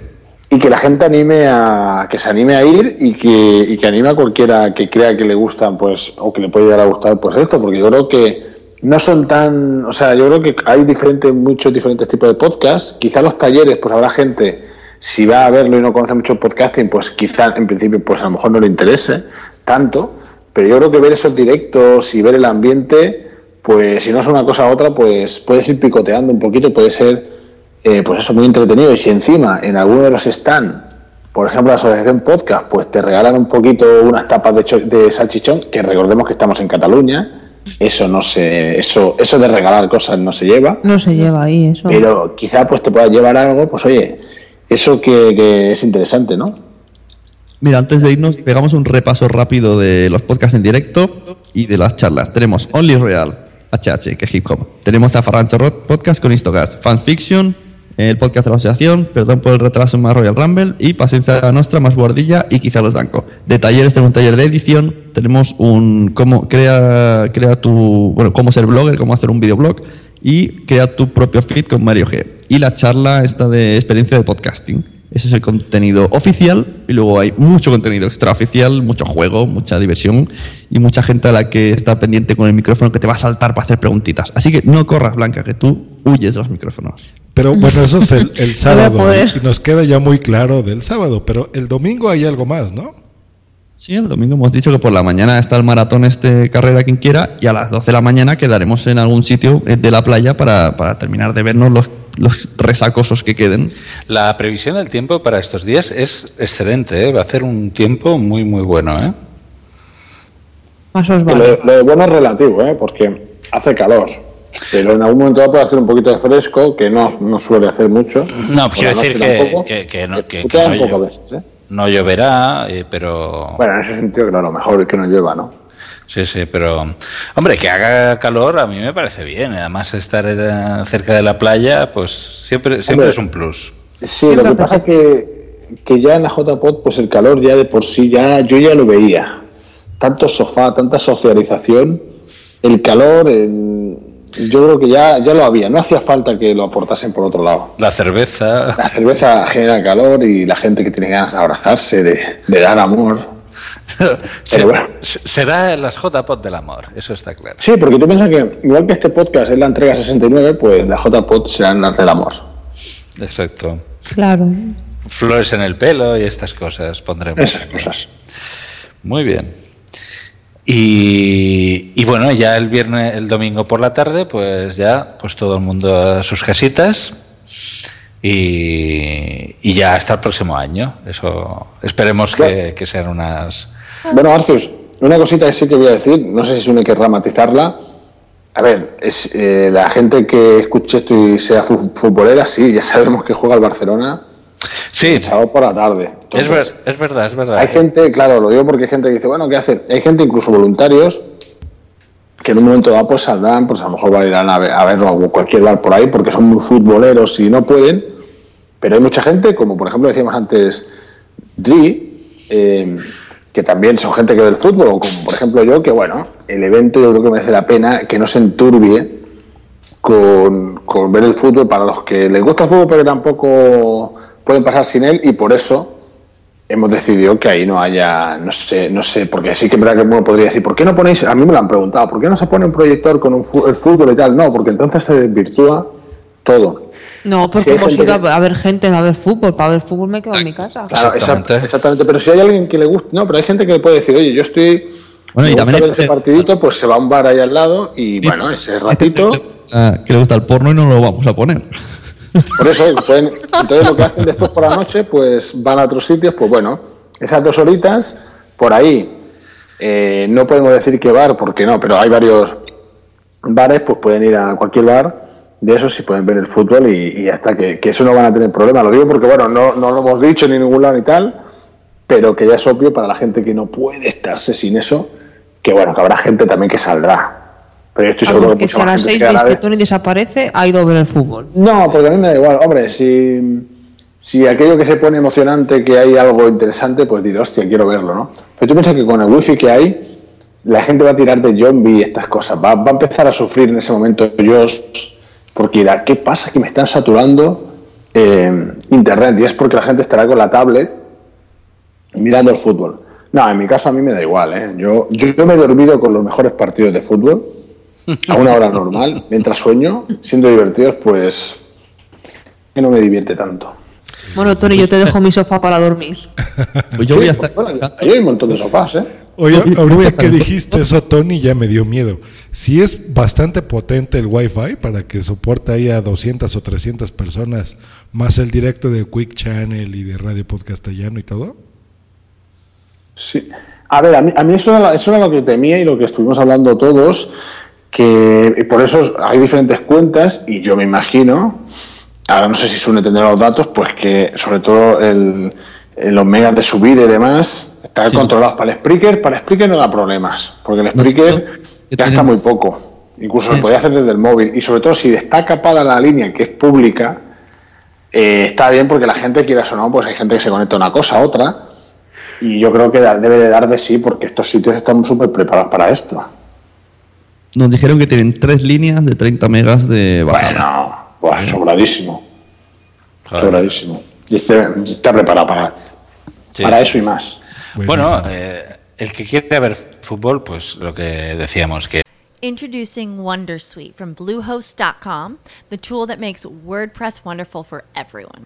Y que la gente anime a que se anime a ir y que, y que anime a cualquiera que crea que le gustan, pues, o que le puede llegar a gustar, pues esto, porque yo creo que no son tan, o sea, yo creo que hay diferentes, muchos diferentes tipos de podcasts. Quizá los talleres, pues habrá gente, si va a verlo y no conoce mucho podcasting, pues quizá en principio, pues a lo mejor no le interese tanto. Pero yo creo que ver esos directos y ver el ambiente, pues si no es una cosa u otra, pues puedes ir picoteando un poquito, puede ser eh, pues eso, muy entretenido. Y si encima en alguno de los stand, por ejemplo, la Asociación Podcast, pues te regalan un poquito unas tapas de, cho- de salchichón, que recordemos que estamos en Cataluña, eso no se, eso, eso de regalar cosas no se lleva, No se lleva ahí eso. pero quizá pues te pueda llevar algo, pues oye, eso que, es interesante, ¿no? Mira, antes de irnos, pegamos un repaso rápido de los podcasts en directo y de las charlas. Tenemos Only Real, HH, que es hip hop. Tenemos Rock Podcast con Istocast, Fanfiction, el podcast de la asociación, perdón por el retraso más Royal Rumble y Paciencia Nostra más Guardilla y quizá los Danco. De talleres tenemos un taller de edición, tenemos un cómo crea, crea tu, bueno, cómo ser blogger, cómo hacer un videoblog y crea tu propio feed con Mario G. Y la charla esta de experiencia de podcasting. Ese es el contenido oficial y luego hay mucho contenido extraoficial, mucho juego, mucha diversión y mucha gente a la que está pendiente con el micrófono que te va a saltar para hacer preguntitas. Así que no corras, Blanca, que tú huyes de los micrófonos. Pero bueno, eso es el, el sábado. poder. Y nos queda ya muy claro del sábado. Pero el domingo hay algo más, ¿no? Sí, el domingo hemos dicho que por la mañana está el maratón este carrera quien quiera y a las 12 de la mañana quedaremos en algún sitio eh, de la playa para, para terminar de vernos los, los resacosos que queden. La previsión del tiempo para estos días es excelente, ¿eh? va a hacer un tiempo muy, muy bueno. ¿eh? Más os Que vale. Lo, lo de bueno es relativo, ¿eh? porque hace calor. Pero en algún momento puede hacer un poquito de fresco, que no, no suele hacer mucho. No, Por quiero decir que, tampoco. que, que no, que- que Putea no un poco a llo- veces, ¿eh? No lloverá, eh, pero... Bueno, en ese sentido, claro, mejor es que no llueva, ¿no? Sí, sí, pero... Hombre, que haga calor a mí me parece bien. Además, estar cerca de la playa, pues siempre, siempre Hombre, es un plus. Sí, lo que pasa es que, que ya en la JPod, pues el calor ya de por sí, ya yo ya lo veía. Tanto sofá, tanta socialización, el calor, el- yo creo que ya, ya lo había. No hacía falta que lo aportasen por otro lado. La cerveza... La cerveza genera calor y la gente que tiene ganas de abrazarse, de, de dar amor. Se- bueno. se- Será las JPOT del amor, eso está claro. Sí, porque tú piensas que igual que este podcast es la entrega 69, pues la JPod será en arte del amor. Exacto. Claro. Flores en el pelo y estas cosas pondremos. Esas cosas. Muy bien. Y, y bueno, ya el viernes, el domingo por la tarde, pues ya, pues todo el mundo a sus casitas. y, y ya hasta el próximo año. Eso esperemos que, que sean unas. Bueno, Arceus, una cosita que sí que voy a decir, no sé si Sune querrá matizarla. A ver, es, eh, la gente que escuche esto y sea fu- futbolera, sí, ya sabemos que juega el Barcelona. Sí. El sábado por la tarde. Es, ver- es verdad, es verdad. Hay gente, claro, lo digo porque hay gente que dice, bueno, ¿qué hacer? Hay gente, incluso voluntarios, que en un momento dado pues saldrán, pues a lo mejor irán a, ver, a verlo a cualquier bar por ahí porque son muy futboleros y no pueden. Pero hay mucha gente, como por ejemplo decíamos antes, Dri, eh, que también son gente que ve el fútbol, o como por ejemplo yo, que bueno, el evento yo creo que merece la pena que no se enturbie con, con ver el fútbol para los que les gusta el fútbol pero que tampoco pueden pasar sin él y por eso hemos decidido que ahí no haya, no sé, no sé, porque sí que es verdad que uno podría decir, ¿por qué no ponéis, a mí me lo han preguntado, ¿por qué no se pone un proyector con un el fútbol y tal? No, porque entonces se desvirtúa todo. No, porque gente ido que- a, ver gente, a ver fútbol. Para ver fútbol me quedo en mi casa. Claro, exactamente. exactamente, pero si hay alguien que le gusta, no, pero hay gente que le puede decir, oye, yo estoy... Bueno, y también ese partidito, pues se va a un bar ahí al lado y bueno, ese ratito... Que le gusta el porno y no lo vamos a poner. Por eso, pueden- entonces lo que hacen después por la noche, pues van a otros sitios, pues bueno, esas dos horitas, por ahí, eh, no podemos decir qué bar, porque no, pero hay varios bares, pues pueden ir a cualquier bar de esos y pueden ver el fútbol y, hasta que, que eso no van a tener problema. Lo digo porque, bueno, no, no lo hemos dicho ni en ningún lado ni tal, pero que ya es obvio para la gente que no puede estarse sin eso, que bueno, que habrá gente también que saldrá. Pero yo estoy seguro Vamos, que, que si a las gente 6 se quedará veis de- que Tony desaparece, ha ido a ver el fútbol. no, porque a mí me da igual. Hombre, si, si aquello que se pone emocionante, que hay algo interesante, pues diré, hostia, quiero verlo, ¿no? Pero tú piensas que con el wifi que hay, la gente va a tirar de zombie y estas cosas. Va, va a empezar a sufrir en ese momento ellos, porque dirá, ¿qué pasa? Que me están saturando eh, internet. Y es porque la gente estará con la tablet mirando el fútbol. No, en mi caso a mí me da igual, ¿eh? Yo, yo, yo me he dormido con los mejores partidos de fútbol a una hora normal, mientras sueño, siendo divertidos, pues que no me divierte tanto. Bueno, Tony, yo te dejo mi sofá para dormir. Pues yo voy a estar. Bueno, ahí hay un montón de sofás, ¿eh? Oye, ahorita que dijiste eso, Tony, ya me dio miedo. Si es bastante potente el Wi-Fi para que soporte ahí a 200 o 300 personas, más el directo de Quick Channel y de Radio Podcastellano y todo. Sí. A ver, a mí, a mí eso, era, eso era lo que temía y lo que estuvimos hablando todos, que por eso hay diferentes cuentas y yo me imagino, ahora no sé si Sune tendrá los datos, pues que sobre todo el, los megas de subida y demás están controlados para el Spreaker, para el Spreaker no da problemas, porque el Spreaker gasta muy poco, incluso se podía hacer desde el móvil y sobre todo si está capada la línea que es pública, eh, está bien porque la gente quiera o no, pues hay gente que se conecta a una cosa a otra y yo creo que debe de dar de sí porque estos sitios están súper preparados para esto. Nos dijeron que tienen tres líneas de 30 megas de bajada. Bueno, pues sobradísimo. Sobradísimo. Y está, está preparado para, Sí, para eso y más. Bueno, eh, el que quiere ver fútbol, pues lo que decíamos, que Introducing Wondersuite from Bluehost.com, the tool that makes WordPress wonderful for everyone.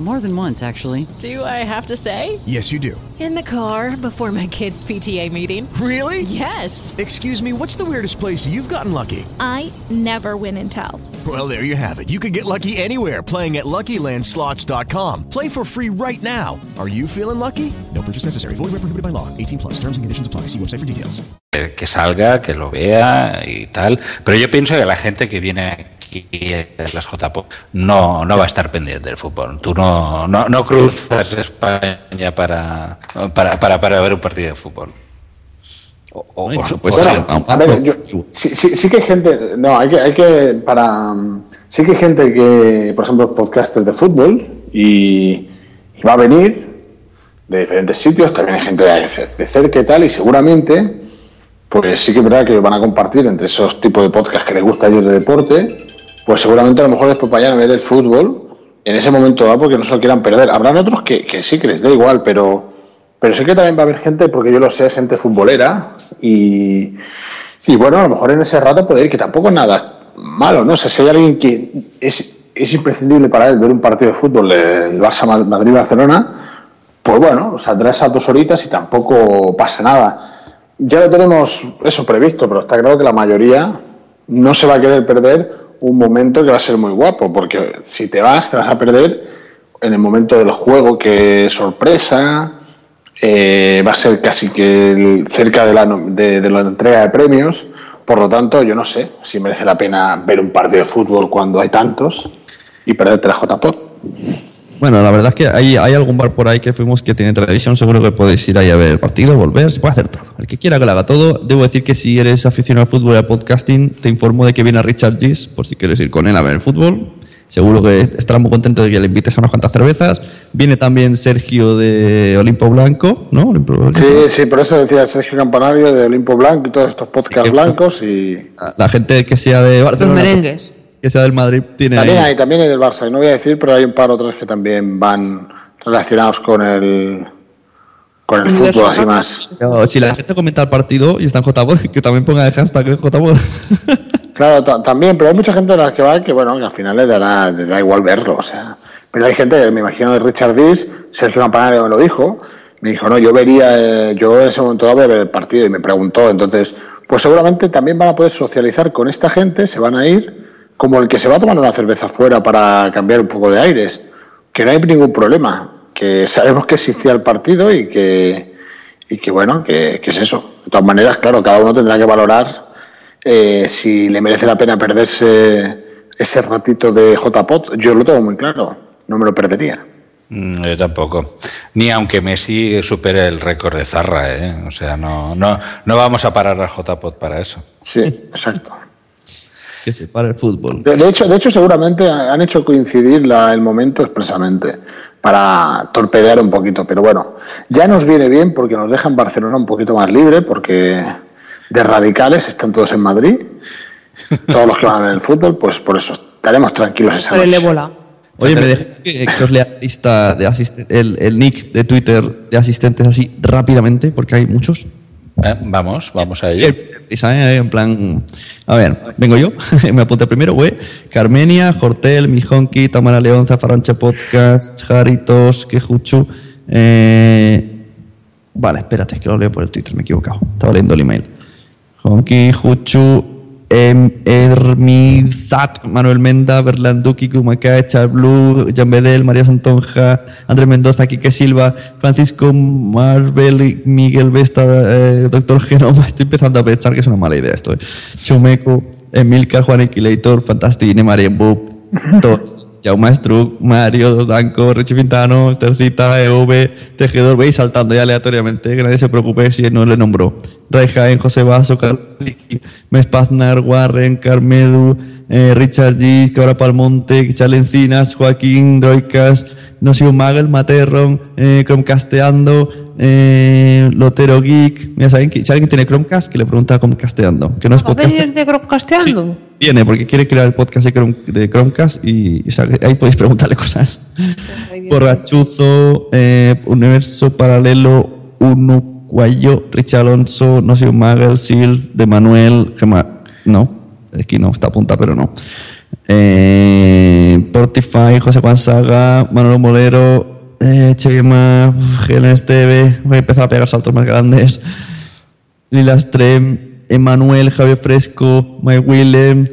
More than once, actually. Do I have to say? Yes, you do. In the car before my kids' PTA meeting. Really? Yes. Excuse me, what's the weirdest place you've gotten lucky? I never win and tell. Well, there you have it. You can get lucky anywhere playing at LuckyLandSlots.com. Play for free right now. Are you feeling lucky? No purchase necessary. Void where prohibited by law. 18 plus. Terms and conditions apply. See website for details. Que, que salga, que lo vea y tal. Pero yo pienso que la gente que viene a las JPO no, no va a estar pendiente del fútbol. Tú no, no, no cruzas España para, para, para, para ver un partido de fútbol. O, o- Bueno, o- pues o- sí, Bueno, a ver, yo- sí, sí, sí que hay gente, no, hay que, hay que, para, sí que hay gente que, por ejemplo, podcaster de fútbol y, y va a venir de diferentes sitios, también hay gente de, de cerca y tal, y seguramente, pues sí que es verdad que van a compartir entre esos tipos de podcast que les gusta a ellos de deporte, pues seguramente a lo mejor después vayan a ver el fútbol en ese momento dado porque no se lo quieran perder. Habrán otros que, que sí que les da igual, pero, pero sé que también va a haber gente, porque yo lo sé, gente futbolera y, y bueno, a lo mejor en ese rato puede ir, que tampoco es nada malo, ¿no? O si hay alguien que es, es imprescindible para él ver un partido de fútbol del Barça Madrid-Barcelona, pues bueno, saldrá esas dos horitas y tampoco pasa nada. Ya lo tenemos eso previsto, pero está claro que la mayoría no se va a querer perder un momento que va a ser muy guapo, porque si te vas, te vas a perder en el momento del juego que es sorpresa, eh, va a ser casi que cerca de la, de, de la entrega de premios, por lo tanto yo no sé si merece la pena ver un partido de fútbol cuando hay tantos y perderte la JPOT. Bueno, la verdad es que hay, hay algún bar por ahí que fuimos que tiene televisión, seguro que podéis ir ahí a ver el partido, volver, se puede hacer todo. El que quiera que lo haga todo. Debo decir que si eres aficionado al fútbol y al podcasting, te informo de que viene Richard Gis, por si quieres ir con él a ver el fútbol. Seguro que estará muy contento de que le invites a unas cuantas cervezas. Viene también Sergio de Olimpo Blanco, ¿no? Olimpo Blanco. Sí, sí, por eso decía Sergio Campanario de Olimpo Blanco y todos estos podcasts blancos y La gente que sea de Barcelona, merengues. Que sea del Madrid, tiene también ahí- hay, también hay del Barça, y no voy a decir, pero hay un par otros que también van relacionados con el con el fútbol así más. Pero si la gente comenta el partido y está en JBOD, que también ponga el hashtag en JBOD. Claro, ta- también, pero hay mucha gente de las que va que, bueno, que al final le dará, le da igual verlo, o sea. Pero hay gente, me imagino de Richard Dis, Sergio Campanario me lo dijo, me dijo, no, yo vería, eh, yo en ese momento voy a ver el partido y me preguntó, entonces, pues seguramente también van a poder socializar con esta gente, se van a ir, como el que se va a tomar una cerveza fuera para cambiar un poco de aires, que no hay ningún problema, que sabemos que existía el partido y que, y que bueno, que, que es eso. De todas maneras, claro, cada uno tendrá que valorar eh, si le merece la pena perderse ese ratito de JPOT. Yo lo tengo muy claro, no me lo perdería. Mm, Yo tampoco. Ni aunque Messi supere el récord de Zarra, ¿eh? O sea, no, no, no vamos a parar al JPOT para eso. Sí, exacto. Que se para el fútbol. De, de hecho, de hecho, seguramente han hecho coincidir la- el momento expresamente para torpedear un poquito, pero bueno, ya nos viene bien porque nos dejan Barcelona un poquito más libre, porque de radicales están todos en Madrid, todos los que van a ver el fútbol, pues por eso estaremos tranquilos esa Por el noche. ébola. Oye, ¿me dejáis que, que os lea la lista de asisten- el, el nick de Twitter de asistentes así rápidamente? Porque hay muchos. Eh, vamos, vamos a ello. ¿eh? En plan. A ver, vengo yo. Me apunté primero, güey. Carmenia, Hortel, Mijonki, Tamara León, Zafarrancha Podcast, Jaritos, Quejuchu. Eh... Vale, espérate, es que lo leo por el Twitter, me he equivocado. Estaba leyendo el email. Honki, Juchu, Hermizat, Manuel Menda, Berlanduki, Kumaka, Charblue, Jan Bedel, María Santonja, Andrés Mendoza, Quique Silva, Francisco Marvel, Miguel Vesta, eh, Doctor Genoma. Estoy empezando a pensar que es una mala idea esto. Eh. Chumeco, Emilcar, Juan Equilator, Fantastine, Marien Bub, Jaume Struck, Mario Danco, Richie Pintano, Tercita, EV, Tejedor, veis saltando ya aleatoriamente, que nadie se preocupe si no le nombró. Ray Jaén, José Vaso, Carliki, Mespaznar, Warren, Carmedu, eh, Richard G, Cabra Palmonte, Chalencinas, Joaquín, Droicas, Nosio Magel, Materron, eh, Chromecasteando, eh, Lotero Geek. Mira, ¿saben que, si alguien tiene Chromecast, que le pregunta a Chromecasteando. Que no es ¿Va a podcast. venir de Chromcasteando? Viene porque quiere crear el podcast de, Chrome- de Chromecast y, ahí podéis preguntarle cosas. Borrachuzo, eh, Universo Paralelo, Unucuayo, Rich Alonso, No sé, Magel, Sil, de Manuel, Gema. No, aquí no está apunta, pero no. Eh, Portify, José Juan Saga, Manolo Molero, eh, Chema, Genes TV, voy a empezar a pegar saltos más grandes. Lila Strem, Emanuel, Javier Fresco, Mike Willem,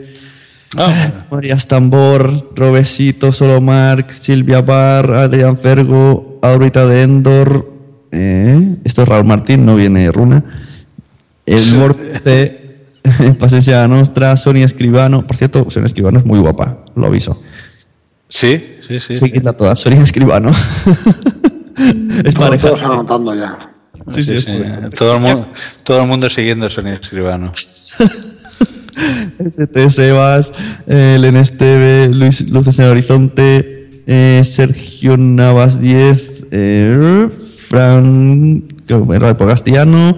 María Stambor, Robesito, Solo Mark, Silvia Barr, Adrián Fergo, Aurita de Endor. eh, esto es Raúl Martín, no viene Runa. El Morte, Paciencia Nostra, Sonia Escribano. Por cierto, Sonia Escribano es muy guapa, lo aviso. Sí, sí, sí. Seguidla todas, Sonia Escribano. es pareja. todos anotando ya. Sí, sí, Sí, sí. Todo, el mundo, todo el mundo siguiendo a Sonia Escribano. ST Sebas, eh, Len Esteve, Luis Luces en Horizonte, eh, Sergio Navas 10, eh, Fran Rapo Castellano,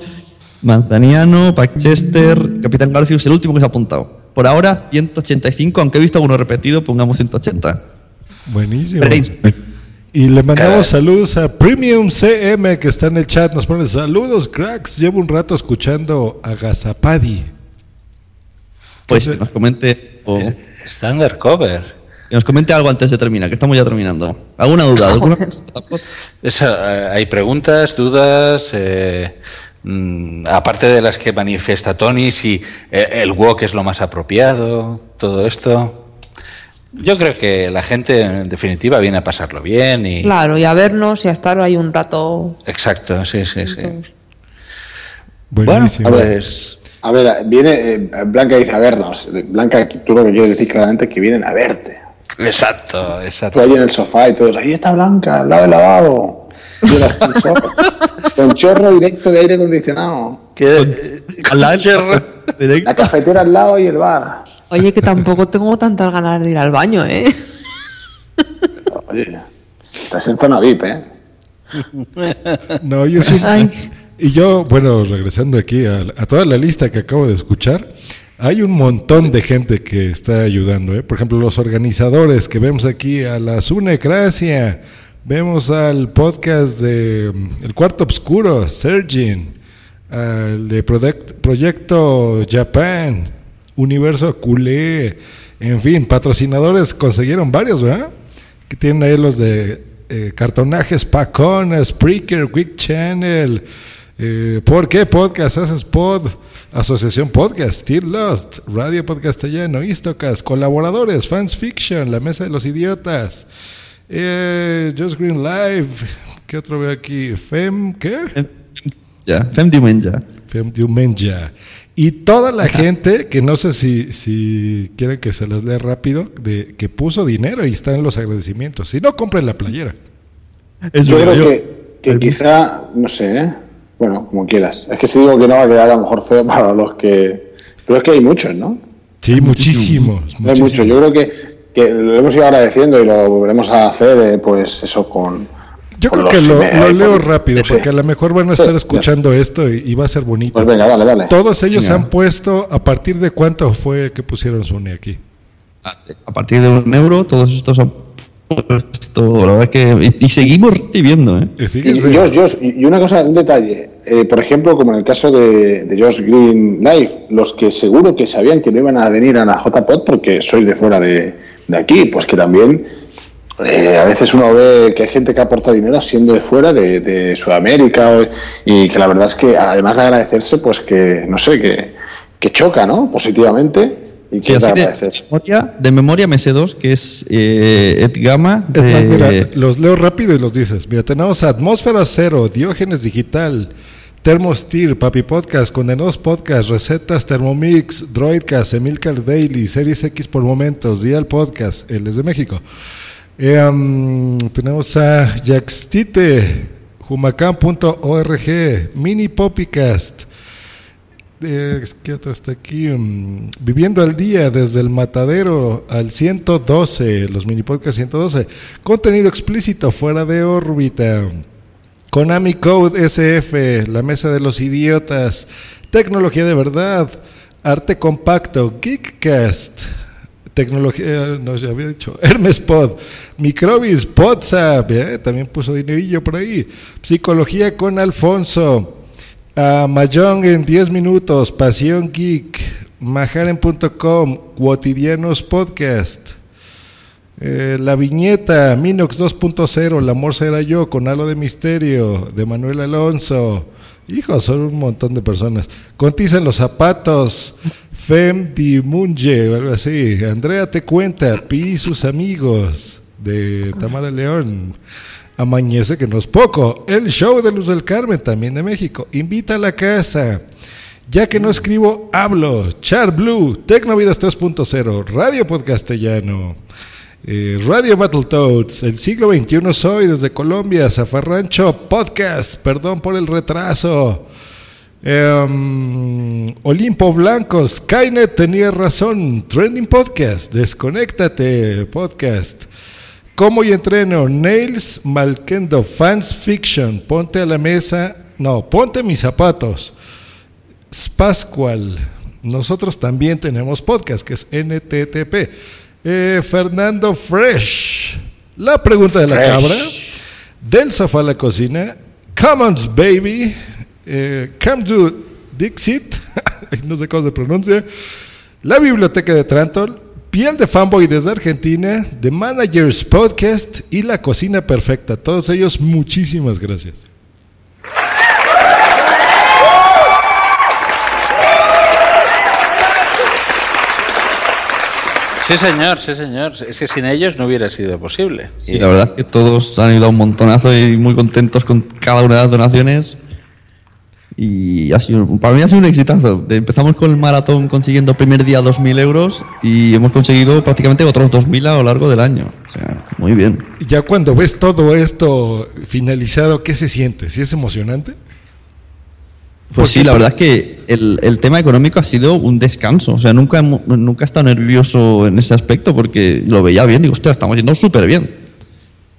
Manzaniano, Chester, Capitán Garcius, el último que se ha apuntado. Por ahora, 185, aunque he visto alguno repetido, pongamos 180. Buenísimo. Y le mandamos saludos a Premium CM que está en el chat. Nos pone saludos, cracks. Llevo un rato escuchando a Gazapadi. Pues que nos comente. o- Está undercover. que nos comente algo antes de terminar, que estamos ya terminando. ¿Alguna duda? ¿Alguna- Esa, eh, hay preguntas, dudas, eh, mm, aparte de las que manifiesta Tony, si el walk es lo más apropiado, todo esto. Yo creo que la gente, en definitiva, viene a pasarlo bien y... Claro, y a vernos y a estar ahí un rato. Exacto, sí, sí, sí. Buenísimo. A ver, Pues- a ver, viene eh, Blanca dice a vernos. Blanca, tú lo que quieres decir claramente es que vienen a verte. Exacto, Tú exacto. ahí en el sofá y todos, ahí está Blanca, al lado del lavabo. Y el ascensor, con chorro directo de aire acondicionado. Al del- directo. La cafetera al lado y el bar. Oye, que tampoco tengo tantas ganas de ir al baño, ¿eh? Oye, estás en zona VIP, ¿eh? No, y, es un- Ay. y yo, bueno, regresando aquí a, a toda la lista que acabo de escuchar, hay un montón de gente que está ayudando. ¿eh? Por ejemplo, los organizadores que vemos aquí a la Sunecracia, vemos al podcast de mm, El Cuarto Obscuro, Sergin, al de Project- Proyecto Japan, Universo Culé, en fin, patrocinadores consiguieron varios, ¿verdad? Que tienen ahí los de eh, cartonajes Pacón, Spreaker, Quick Channel, eh, ¿Por qué Podcast? Haces Pod, Asociación Podcast, Still Lost, Radio Podcastellano, Istocas, colaboradores, Fans Fiction, La Mesa de los Idiotas, eh, Just Green Live, ¿qué otro veo aquí? Fem, ¿qué? Ya, Fem Diumenge. Fem Diumenge. Y toda la gente, que no sé si, si quieren que se las lea rápido, de, que puso dinero y están los agradecimientos. Si no, compren la playera. Yo creo que, que quizá, no sé, ¿eh? bueno, como quieras. Es que si digo que no va a quedar a lo mejor feo para los que... Pero es que hay muchos, ¿no? Sí, muchísimos. Hay muchísimos. muchos. Yo creo que, que lo hemos ido agradeciendo y lo volveremos a hacer, eh, pues eso con... Yo con creo que lo, con- leo rápido, sí. porque a lo mejor van a estar escuchando esto y, y va a ser bonito. Pues venga, dale, dale. Todos ellos Venga. han puesto, ¿a partir de cuánto fue que pusieron Sony aquí? A partir de un euro, todos estos han puesto. La verdad que. Y, y seguimos recibiendo, ¿eh? Y Y, fíjense, Josh, Josh, y y una cosa, un detalle. Eh, por ejemplo, como en el caso de, de Josh Green Life, los que seguro que sabían que no iban a venir a la JPod porque sois de fuera de, de aquí, pues que también eh, a veces uno ve que hay gente que aporta dinero siendo de fuera, de, de Sudamérica, o- y que la verdad es que además de agradecerse, pues que, no sé, que, que choca, ¿no? Positivamente. Y que Sí, de así de, agradecer. memoria, de memoria me sé dos, que es eh, Ed Gama. es más, de- mira, los leo rápido y los dices. Mira, tenemos Atmósfera Cero, Diógenes Digital, Thermostir, Papi Podcast, Condenados Podcast, Recetas, Thermomix, Droidcast, Emilcar Daily, Series X por Momentos, Dial Podcast, él es de México. Eh, um, tenemos a Yaxtite, Humacán.org, Mini Popicast, eh, ¿Qué otro está aquí? Mm, viviendo al día desde el matadero al 112, los mini podcast 112. Contenido explícito fuera de órbita. Konami Code SF, la mesa de los idiotas. Tecnología de verdad. Arte compacto. Geekcast. Tecnología, no ya había dicho, Hermes Pod, Microbis, WhatsApp, ¿eh? también puso dinerillo por ahí. Psicología con Alfonso, a Mayong en 10 minutos, Pasión Geek, Majaren.com, Cotidianos Podcast. Eh, la viñeta, Minox 2.0, El amor será yo, con halo de misterio, de Manuel Alonso. Hijo, son un montón de personas. Contiza en los zapatos, Fem Dimunge, o algo así. Andrea te cuenta, Pi y sus amigos, de Tamara León. Amañece que no es poco. El show de Luz del Carmen, también de México. Invita a la casa. Ya que no escribo, hablo. Char Blue, Tecnovidas 3.0, Radio Podcastellano. Eh, Radio Battletoads, el siglo XXI soy desde Colombia, Zafarrancho Podcast, perdón por el retraso. Em, Olimpo Blanco, Skynet tenía razón, Trending Podcast, Desconéctate Podcast. Como y entreno, Nails Malkendo, Fans Fiction, ponte a la mesa, no, ponte mis zapatos. Spascual, nosotros también tenemos podcast, que es NTTP. Eh, Fernando Fresh. La pregunta de la Fresh. cabra. Del sofá a la cocina. Commons Baby. Eh, come to Dixit. no sé cómo se pronuncia. La biblioteca de Trantol. Piel de Fanboy desde Argentina. The Managers Podcast. Y La Cocina Perfecta. Todos ellos, muchísimas gracias. Sí, señor, sí, señor. Es que sin ellos no hubiera sido posible. Sí, la verdad es que todos han ido a un montonazo y muy contentos con cada una de las donaciones. Y ha sido, para mí ha sido un exitazo. Empezamos con el maratón consiguiendo primer día 2.000 euros y hemos conseguido prácticamente otros 2.000 a lo largo del año. O sea, muy bien. Ya cuando ves todo esto finalizado, ¿qué se siente? ¿Sí es emocionante? Pues sí, la verdad es que el, el tema económico ha sido un descanso. O sea, nunca, nunca he estado nervioso en ese aspecto porque lo veía bien. Digo, hostia, estamos yendo súper bien.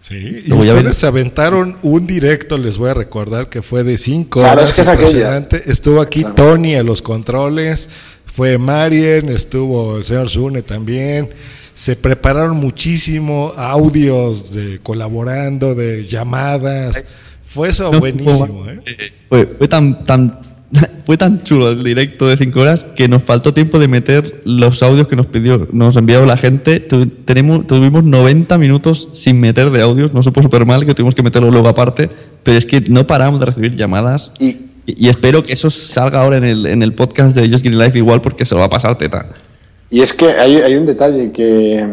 Sí, y ustedes se aventaron un directo, les voy a recordar que fue de cinco Claro, horas, es que es aquella. impresionante. Estuvo aquí Tony a los controles, fue Marien, estuvo el señor Zune también. Se prepararon muchísimo audios de colaborando, de llamadas. Fue eso No, buenísimo, fue- ¿eh? Fue, fue tan, tan, fue tan chulo el directo de 5 horas que nos faltó tiempo de meter los audios que nos pidió, nos enviaron la gente. Tu- tenemos, tuvimos 90 minutos sin meter de audios, no supo súper mal que tuvimos que meterlo luego aparte, pero es que no paramos de recibir llamadas. Y, y espero que eso salga ahora en el, en el podcast de Just Getting Life igual porque se lo va a pasar teta. Y es que hay, hay un detalle que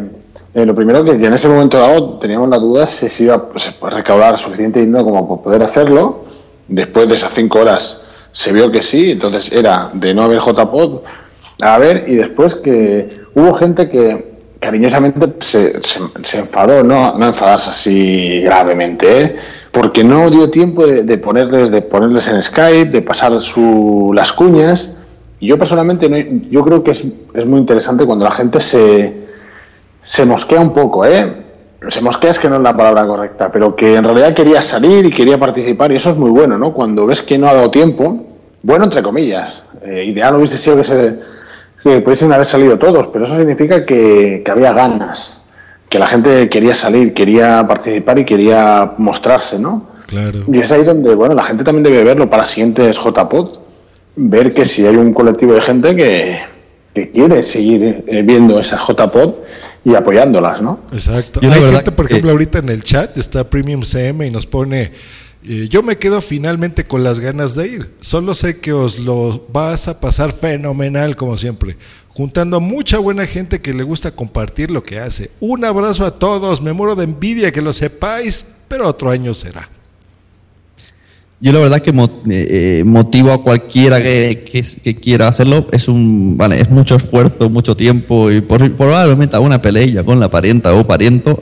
eh, lo primero que, en ese momento dado teníamos la duda si se iba a recaudar suficiente dinero como para poder hacerlo. Después de esas cinco horas se vio que sí, entonces era de no haber JPod a ver, y después que hubo gente que cariñosamente se, enfadó, no, no enfadarse así gravemente, ¿eh? porque no dio tiempo de, ponerles, de ponerles en Skype, de pasar su, las cuñas. Yo personalmente, no- yo creo que es, es muy interesante cuando la gente se, se mosquea un poco, ¿eh? Se mosquea es que no es la palabra correcta, pero que en realidad quería salir y quería participar, y eso es muy bueno, ¿no? Cuando ves que no ha dado tiempo, bueno, entre comillas, eh, ideal hubiese sido que, se, que pudiesen haber salido todos, pero eso significa que, que había ganas, que la gente quería salir, quería participar y quería mostrarse, ¿no? Claro. Y es ahí donde, bueno, la gente también debe verlo para siguientes JPod, ver que si hay un colectivo de gente que, que quiere seguir eh, viendo esas JPod y apoyándolas, ¿no? Exacto. La Hay verdad gente, por ejemplo, ahorita en el chat está Premium CM y nos pone, eh, yo me quedo finalmente con las ganas de ir. Solo sé que os lo vas a pasar fenomenal como siempre, juntando a mucha buena gente que le gusta compartir lo que hace. Un abrazo a todos, me muero de envidia que lo sepáis, pero otro año será. Yo la verdad que eh, eh, motivo a cualquiera que, que, que quiera hacerlo es un vale es mucho esfuerzo, mucho tiempo y por, probablemente una pelea con la parienta o pariento,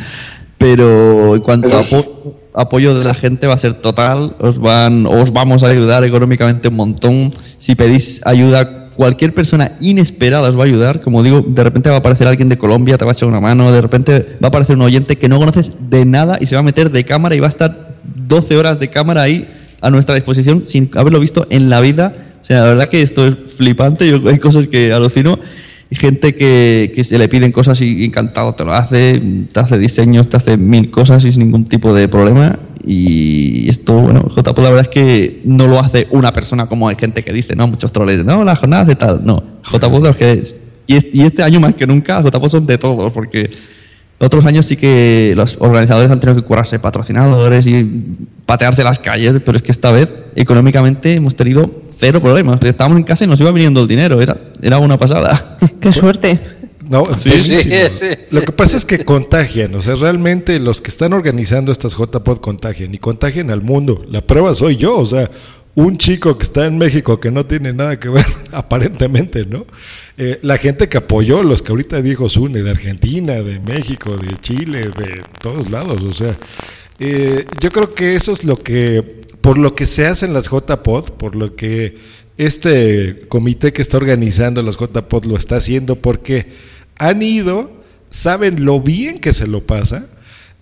pero en cuanto a apo- apoyo de la gente va a ser total, os van os vamos a ayudar económicamente un montón. Si pedís ayuda cualquier persona inesperada os va a ayudar, como digo, de repente va a aparecer alguien de Colombia, te va a echar una mano, de repente va a aparecer un oyente que no conoces de nada y se va a meter de cámara y va a estar 12 horas de cámara ahí a nuestra disposición sin haberlo visto en la vida. O sea, la verdad que esto es flipante, yo, hay cosas que alucino. Y gente que, que se le piden cosas y encantado te lo hace, te hace diseños, te hace mil cosas y sin ningún tipo de problema. Y esto, bueno, JPod la verdad es que no lo hace una persona como hay gente que dice, ¿no? Muchos troles, no, las jornadas de tal. No, JPod es que y, es- y este año más que nunca, JPod son de todos, porque otros años sí que los organizadores han tenido que curarse patrocinadores y patearse las calles, pero es que esta vez económicamente hemos tenido cero problemas. Estábamos en casa y nos iba viniendo el dinero, era, era una pasada. Qué suerte. No, Sí, buenísimo. sí, sí. Lo que pasa es que contagian, o sea, realmente los que están organizando estas JPod contagian y contagian al mundo. La prueba soy yo, o sea, un chico que está en México que no tiene nada que ver, aparentemente, ¿no? Eh, la gente que apoyó, los que ahorita dijo Zune, de Argentina, de México, de Chile, de todos lados, o sea, eh, yo creo que eso es lo que, por lo que se hacen las JPod, por lo que este comité que está organizando las JPod lo está haciendo, porque han ido, saben lo bien que se lo pasa.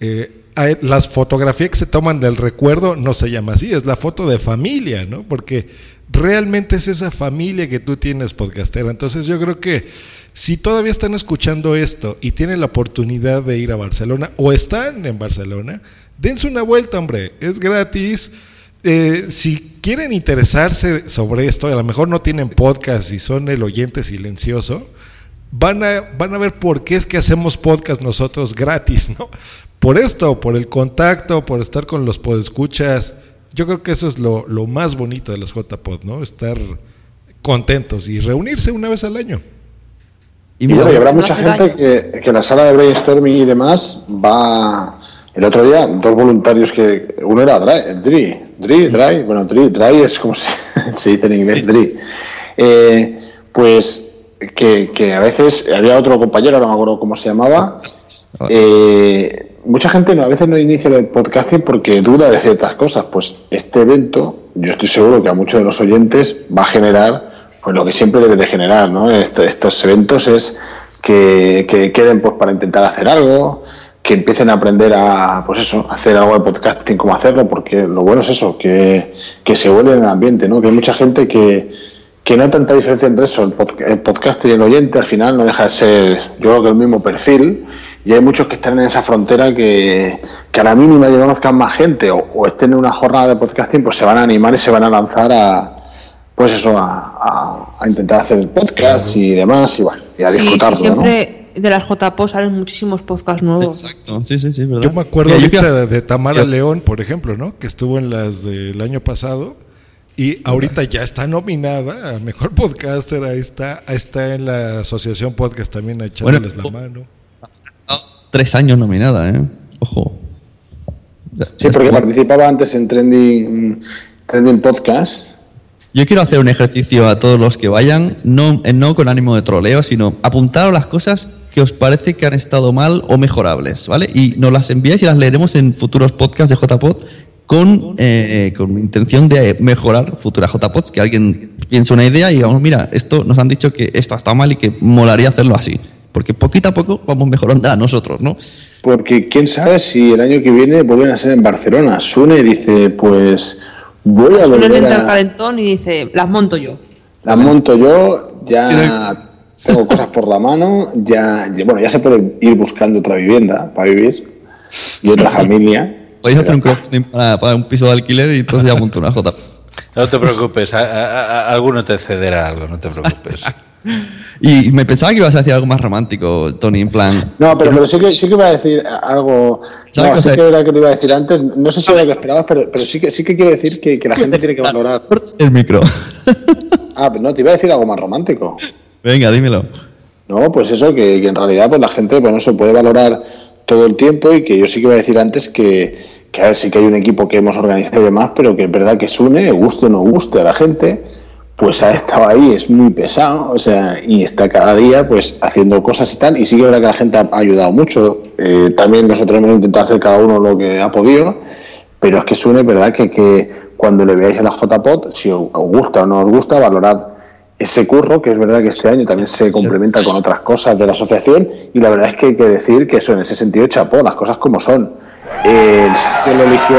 eh, las fotografías que se toman del recuerdo no se llama así, es la foto de familia, ¿no? Porque realmente es esa familia que tú tienes podcastera. Entonces yo creo que si todavía están escuchando esto y tienen la oportunidad de ir a Barcelona o están en Barcelona, dense una vuelta, hombre, es gratis. Eh, si quieren interesarse sobre esto, a lo mejor no tienen podcast y son el oyente silencioso, van a, van a ver por qué es que hacemos podcast nosotros gratis, ¿no? Por esto, por el contacto, por estar con los podescuchas. Yo creo que eso es lo, lo más bonito de las JPod, ¿no? Estar contentos y reunirse una vez al año. Y, bueno, y habrá mucha gente que, que la sala de brainstorming y demás va. El otro día, dos voluntarios que. Uno era Dry, Dri, Dri, Dry, bueno, Dri, Dry es como se, se dice en inglés, Dri. Eh, pues que, que a veces había otro compañero, no me acuerdo cómo se llamaba. eh, mucha gente no, a veces no inicia el podcasting porque duda de ciertas cosas. Pues este evento, yo estoy seguro que a muchos de los oyentes va a generar pues lo que siempre debe de generar, ¿no? Est- estos eventos es que, que queden pues para intentar hacer algo, que empiecen a aprender a, pues eso, hacer algo de podcasting, cómo hacerlo, porque lo bueno es eso, que, que se vuelve en el ambiente, ¿no? Que hay mucha gente que, que no hay tanta diferencia entre eso, el, el podcast y el oyente, al final no deja de ser, yo creo que el mismo perfil, y hay muchos que están en esa frontera que, que a la mínima que conozcan más gente o, o estén en una jornada de podcasting, pues se van a animar y se van a lanzar a, pues eso, a, a- a intentar hacer el podcast y demás, y bueno, y a Sí, sí, disfrutarlo, ¿no? siempre de las JPO salen muchísimos podcasts nuevos. Exacto, sí, sí, sí, ¿verdad? Yo me acuerdo yo ahorita de, de Tamara León, por ejemplo, ¿no? Que estuvo en las del año pasado y ahorita ya está nominada a Mejor Podcaster, ahí está, ahí está en la Asociación Podcast también echándoles la mano. Tres años nominada, ¿eh? Ojo. Sí, porque participaba antes en Trending, trending Podcast. Yo quiero hacer un ejercicio a todos los que vayan, no, eh, no con ánimo de troleo, sino apuntar las cosas que os parece que han estado mal o mejorables, ¿vale? Y nos las enviáis y las leeremos en futuros podcasts de JPod con, eh, con intención de mejorar futuras JPods, que alguien piense una idea y digamos, mira, esto nos han dicho que esto ha estado mal y que molaría hacerlo así. Porque poquito a poco vamos mejorando a nosotros, ¿no? Porque quién sabe si el año que viene vuelven a ser en Barcelona. Sune dice, pues voy a volver entra al a... calentón y dice, las monto yo. Las monto yo, ya tengo cosas por la mano, ya, ya- bueno, ya se puede ir buscando otra vivienda para vivir y otra familia. Podéis hacer un crowdfunding para, para un piso de alquiler y entonces ya monto una J. No te preocupes, a- a- a- alguno te cederá algo, no te preocupes. Y me pensaba que ibas a decir algo más romántico, Tony, en plan. No, pero, pero sí, que, sí que iba a decir algo. ¿Sabes No, sí sé? que era que lo iba a decir antes. No sé si era lo que esperabas, pero, pero sí, que, sí que quiero decir que, que la gente tiene que valorar. El micro. Ah, pero no, te iba a decir algo más romántico. Venga, dímelo. No, pues eso, que, que en realidad pues la gente, bueno, eso puede valorar todo el tiempo y que yo sí que iba a decir antes que, que a ver, sí que hay un equipo que hemos organizado y demás, pero que es verdad que Sune, guste o no guste a la gente, pues ha estado ahí, es muy pesado, o sea, y está cada día pues haciendo cosas y tal, y sí que es verdad que la gente ha ayudado mucho, eh, también nosotros hemos intentado hacer cada uno lo que ha podido, pero es que Sune, es verdad que, que cuando le veáis a la JPOT, si os gusta o no os gusta, valorad ese curro, que es verdad que este año también se complementa con otras cosas de la asociación, y la verdad es que hay que decir que eso en ese sentido chapó, las cosas como son. Eh, el lo eligió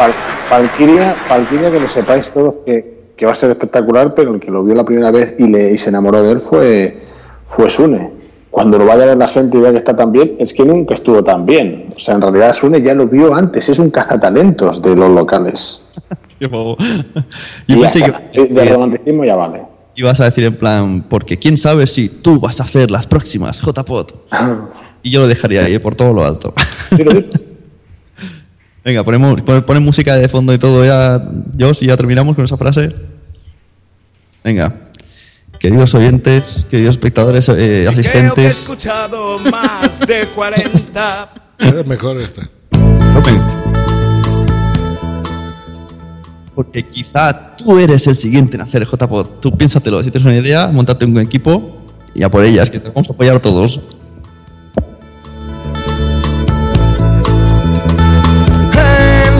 Val- Valkyria, Valkyria, que lo sepáis todos que, que va a ser espectacular, pero el que lo vio la primera vez y, le, y se enamoró de él fue, fue Sune. cuando lo vaya a ver la gente y vea que está tan bien, es que nunca estuvo tan bien. O sea, en realidad Sune ya lo vio antes, es un cazatalentos de los locales. Qué bobo. Y Yo pensé que de romanticismo ya vale. ibas a decir en plan, porque quién sabe si tú vas a hacer las próximas JPod. Y yo lo dejaría ahí por todo lo alto. Venga, ponemos, pon, ponen música de fondo y todo ya, Josh, y ya terminamos con esa frase. Venga. Queridos oyentes, queridos espectadores, eh, Creo que he asistentes. escuchado más de 40. Queda mejor esta. Porque quizá tú eres el siguiente en hacer JPod. Tú piénsatelo, si tienes una idea, montate un equipo y a por ellas, que te vamos a apoyar todos.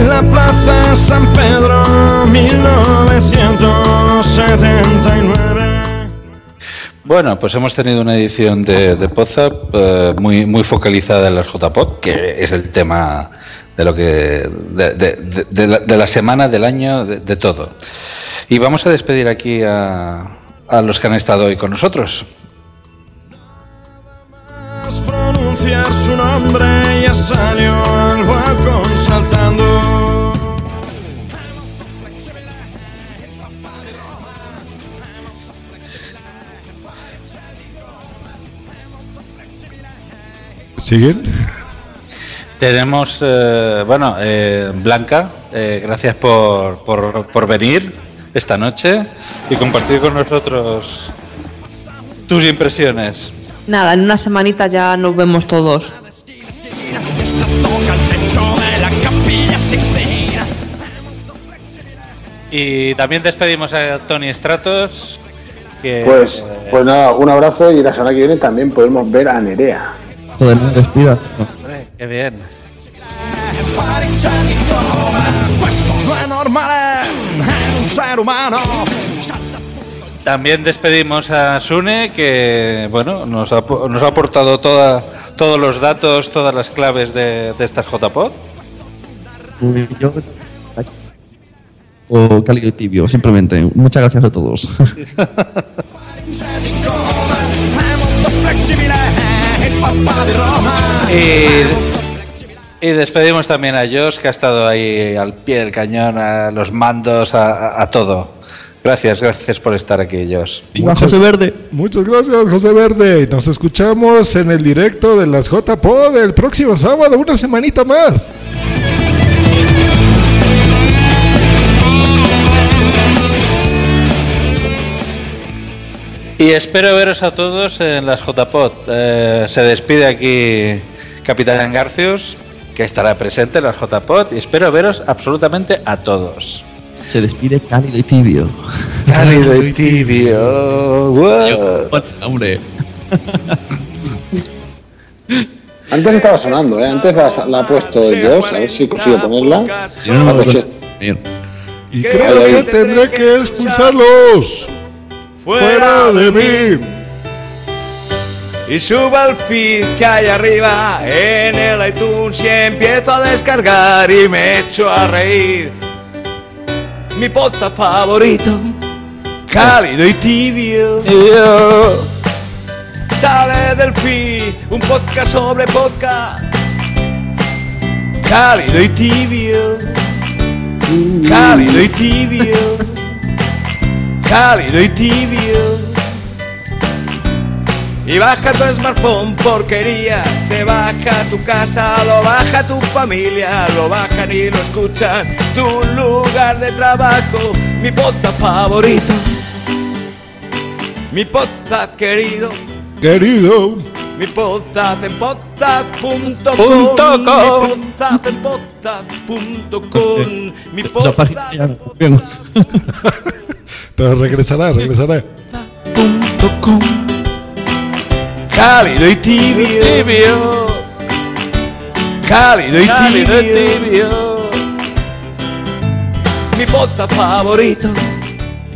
La Plaza San Pedro, 1979. Bueno, pues hemos tenido una edición de, de Podzap eh, muy, muy focalizada en las JPOD, que es el tema de lo que de, de- de- la, de la semana, del año, de, todo. Y vamos a despedir aquí a, a los que han estado hoy con nosotros. pronunciar su nombre ya salió al saltando. ¿Siguen? Tenemos, eh, bueno, eh, Blanca, eh, gracias por, por, por venir esta noche y compartir con nosotros tus impresiones. Nada, en una semanita ya nos vemos todos. Y también despedimos a Tony Stratos. Que, Pues, eh, pues nada, un abrazo y la semana que viene también podemos ver a Nerea. Respira. hombre, qué bien. También despedimos a Sune, que bueno, nos ha, nos ha aportado toda, todos los datos, todas las claves de, de estas JPod. Yo- O cálido y tibio, simplemente. Muchas gracias a todos. Y, y despedimos también a Josh, que ha estado ahí al pie del cañón, a los mandos, a, a- a todo. Gracias, gracias por estar aquí, Josh. Muchas gracias, José Verde. Nos escuchamos en el directo de las JPO del próximo sábado, una semanita más. Y espero veros a todos en las JPod. Eh, se despide aquí Capitán Garcius, que estará presente en las JPod, y espero veros absolutamente a todos. Se despide cálido y tibio. Cálido y tibio. Wow. Hombre. Antes estaba sonando, ¿eh? Antes la, la ha puesto Josh, a ver si consigo ponerla. Si no, no acuerdo. Y creo que tendré que expulsarlos. Fuera de mí. Y subo al feed que hay arriba en el iTunes y empiezo a descargar y me echo a reír. Mi podcast favorito, cálido y tibio. Sale del feed un podcast sobre podcast, cálido y tibio. Cálido y tibio. Cálido y tibio. Y baja tu smartphone, porquería. Se baja tu casa, lo baja tu familia, lo bajan y lo escuchan. Tu lugar de trabajo, mi podcast favorito. Mi podcast querido, Querido. mi podcast en podcast.com. Punto Mi com. podcast en podcast.com. Mi podcast Pero regresará, regresará. Cálido y tibio. Cálido y Cálido y tibio. Mi podcast favorito.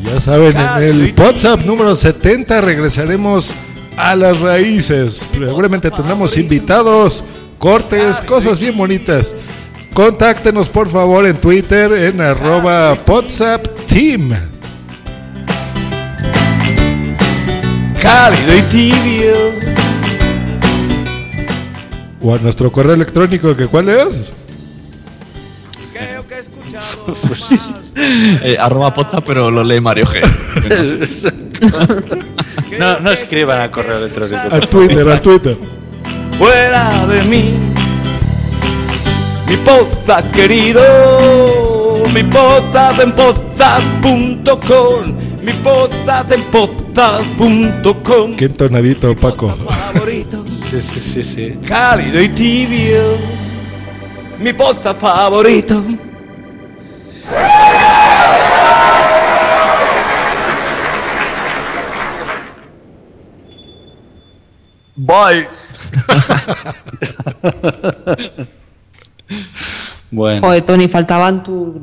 Ya saben, en el WhatsApp número 70 regresaremos a las raíces. Seguramente tendremos invitados, cortes, cosas bien bonitas. Contáctenos por favor en Twitter en arroba WhatsApp Team. Cálido y tibio. O a nuestro correo electrónico, que cuál es? Creo que he escuchado Eh, arroba poza, pero lo lee Mario G. No, no escriban al correo electrónico. Al Twitter, al Twitter. fuera de mí. Mi podcast querido, mi podcast en podcast.com, mi podcast en podcast.com, Qué entonadito, Paco. favorito, Sí, sí, sí, sí. cálido y tibio, mi podcast favorito. Bye. Bueno. Joder, Tony, faltaban tu.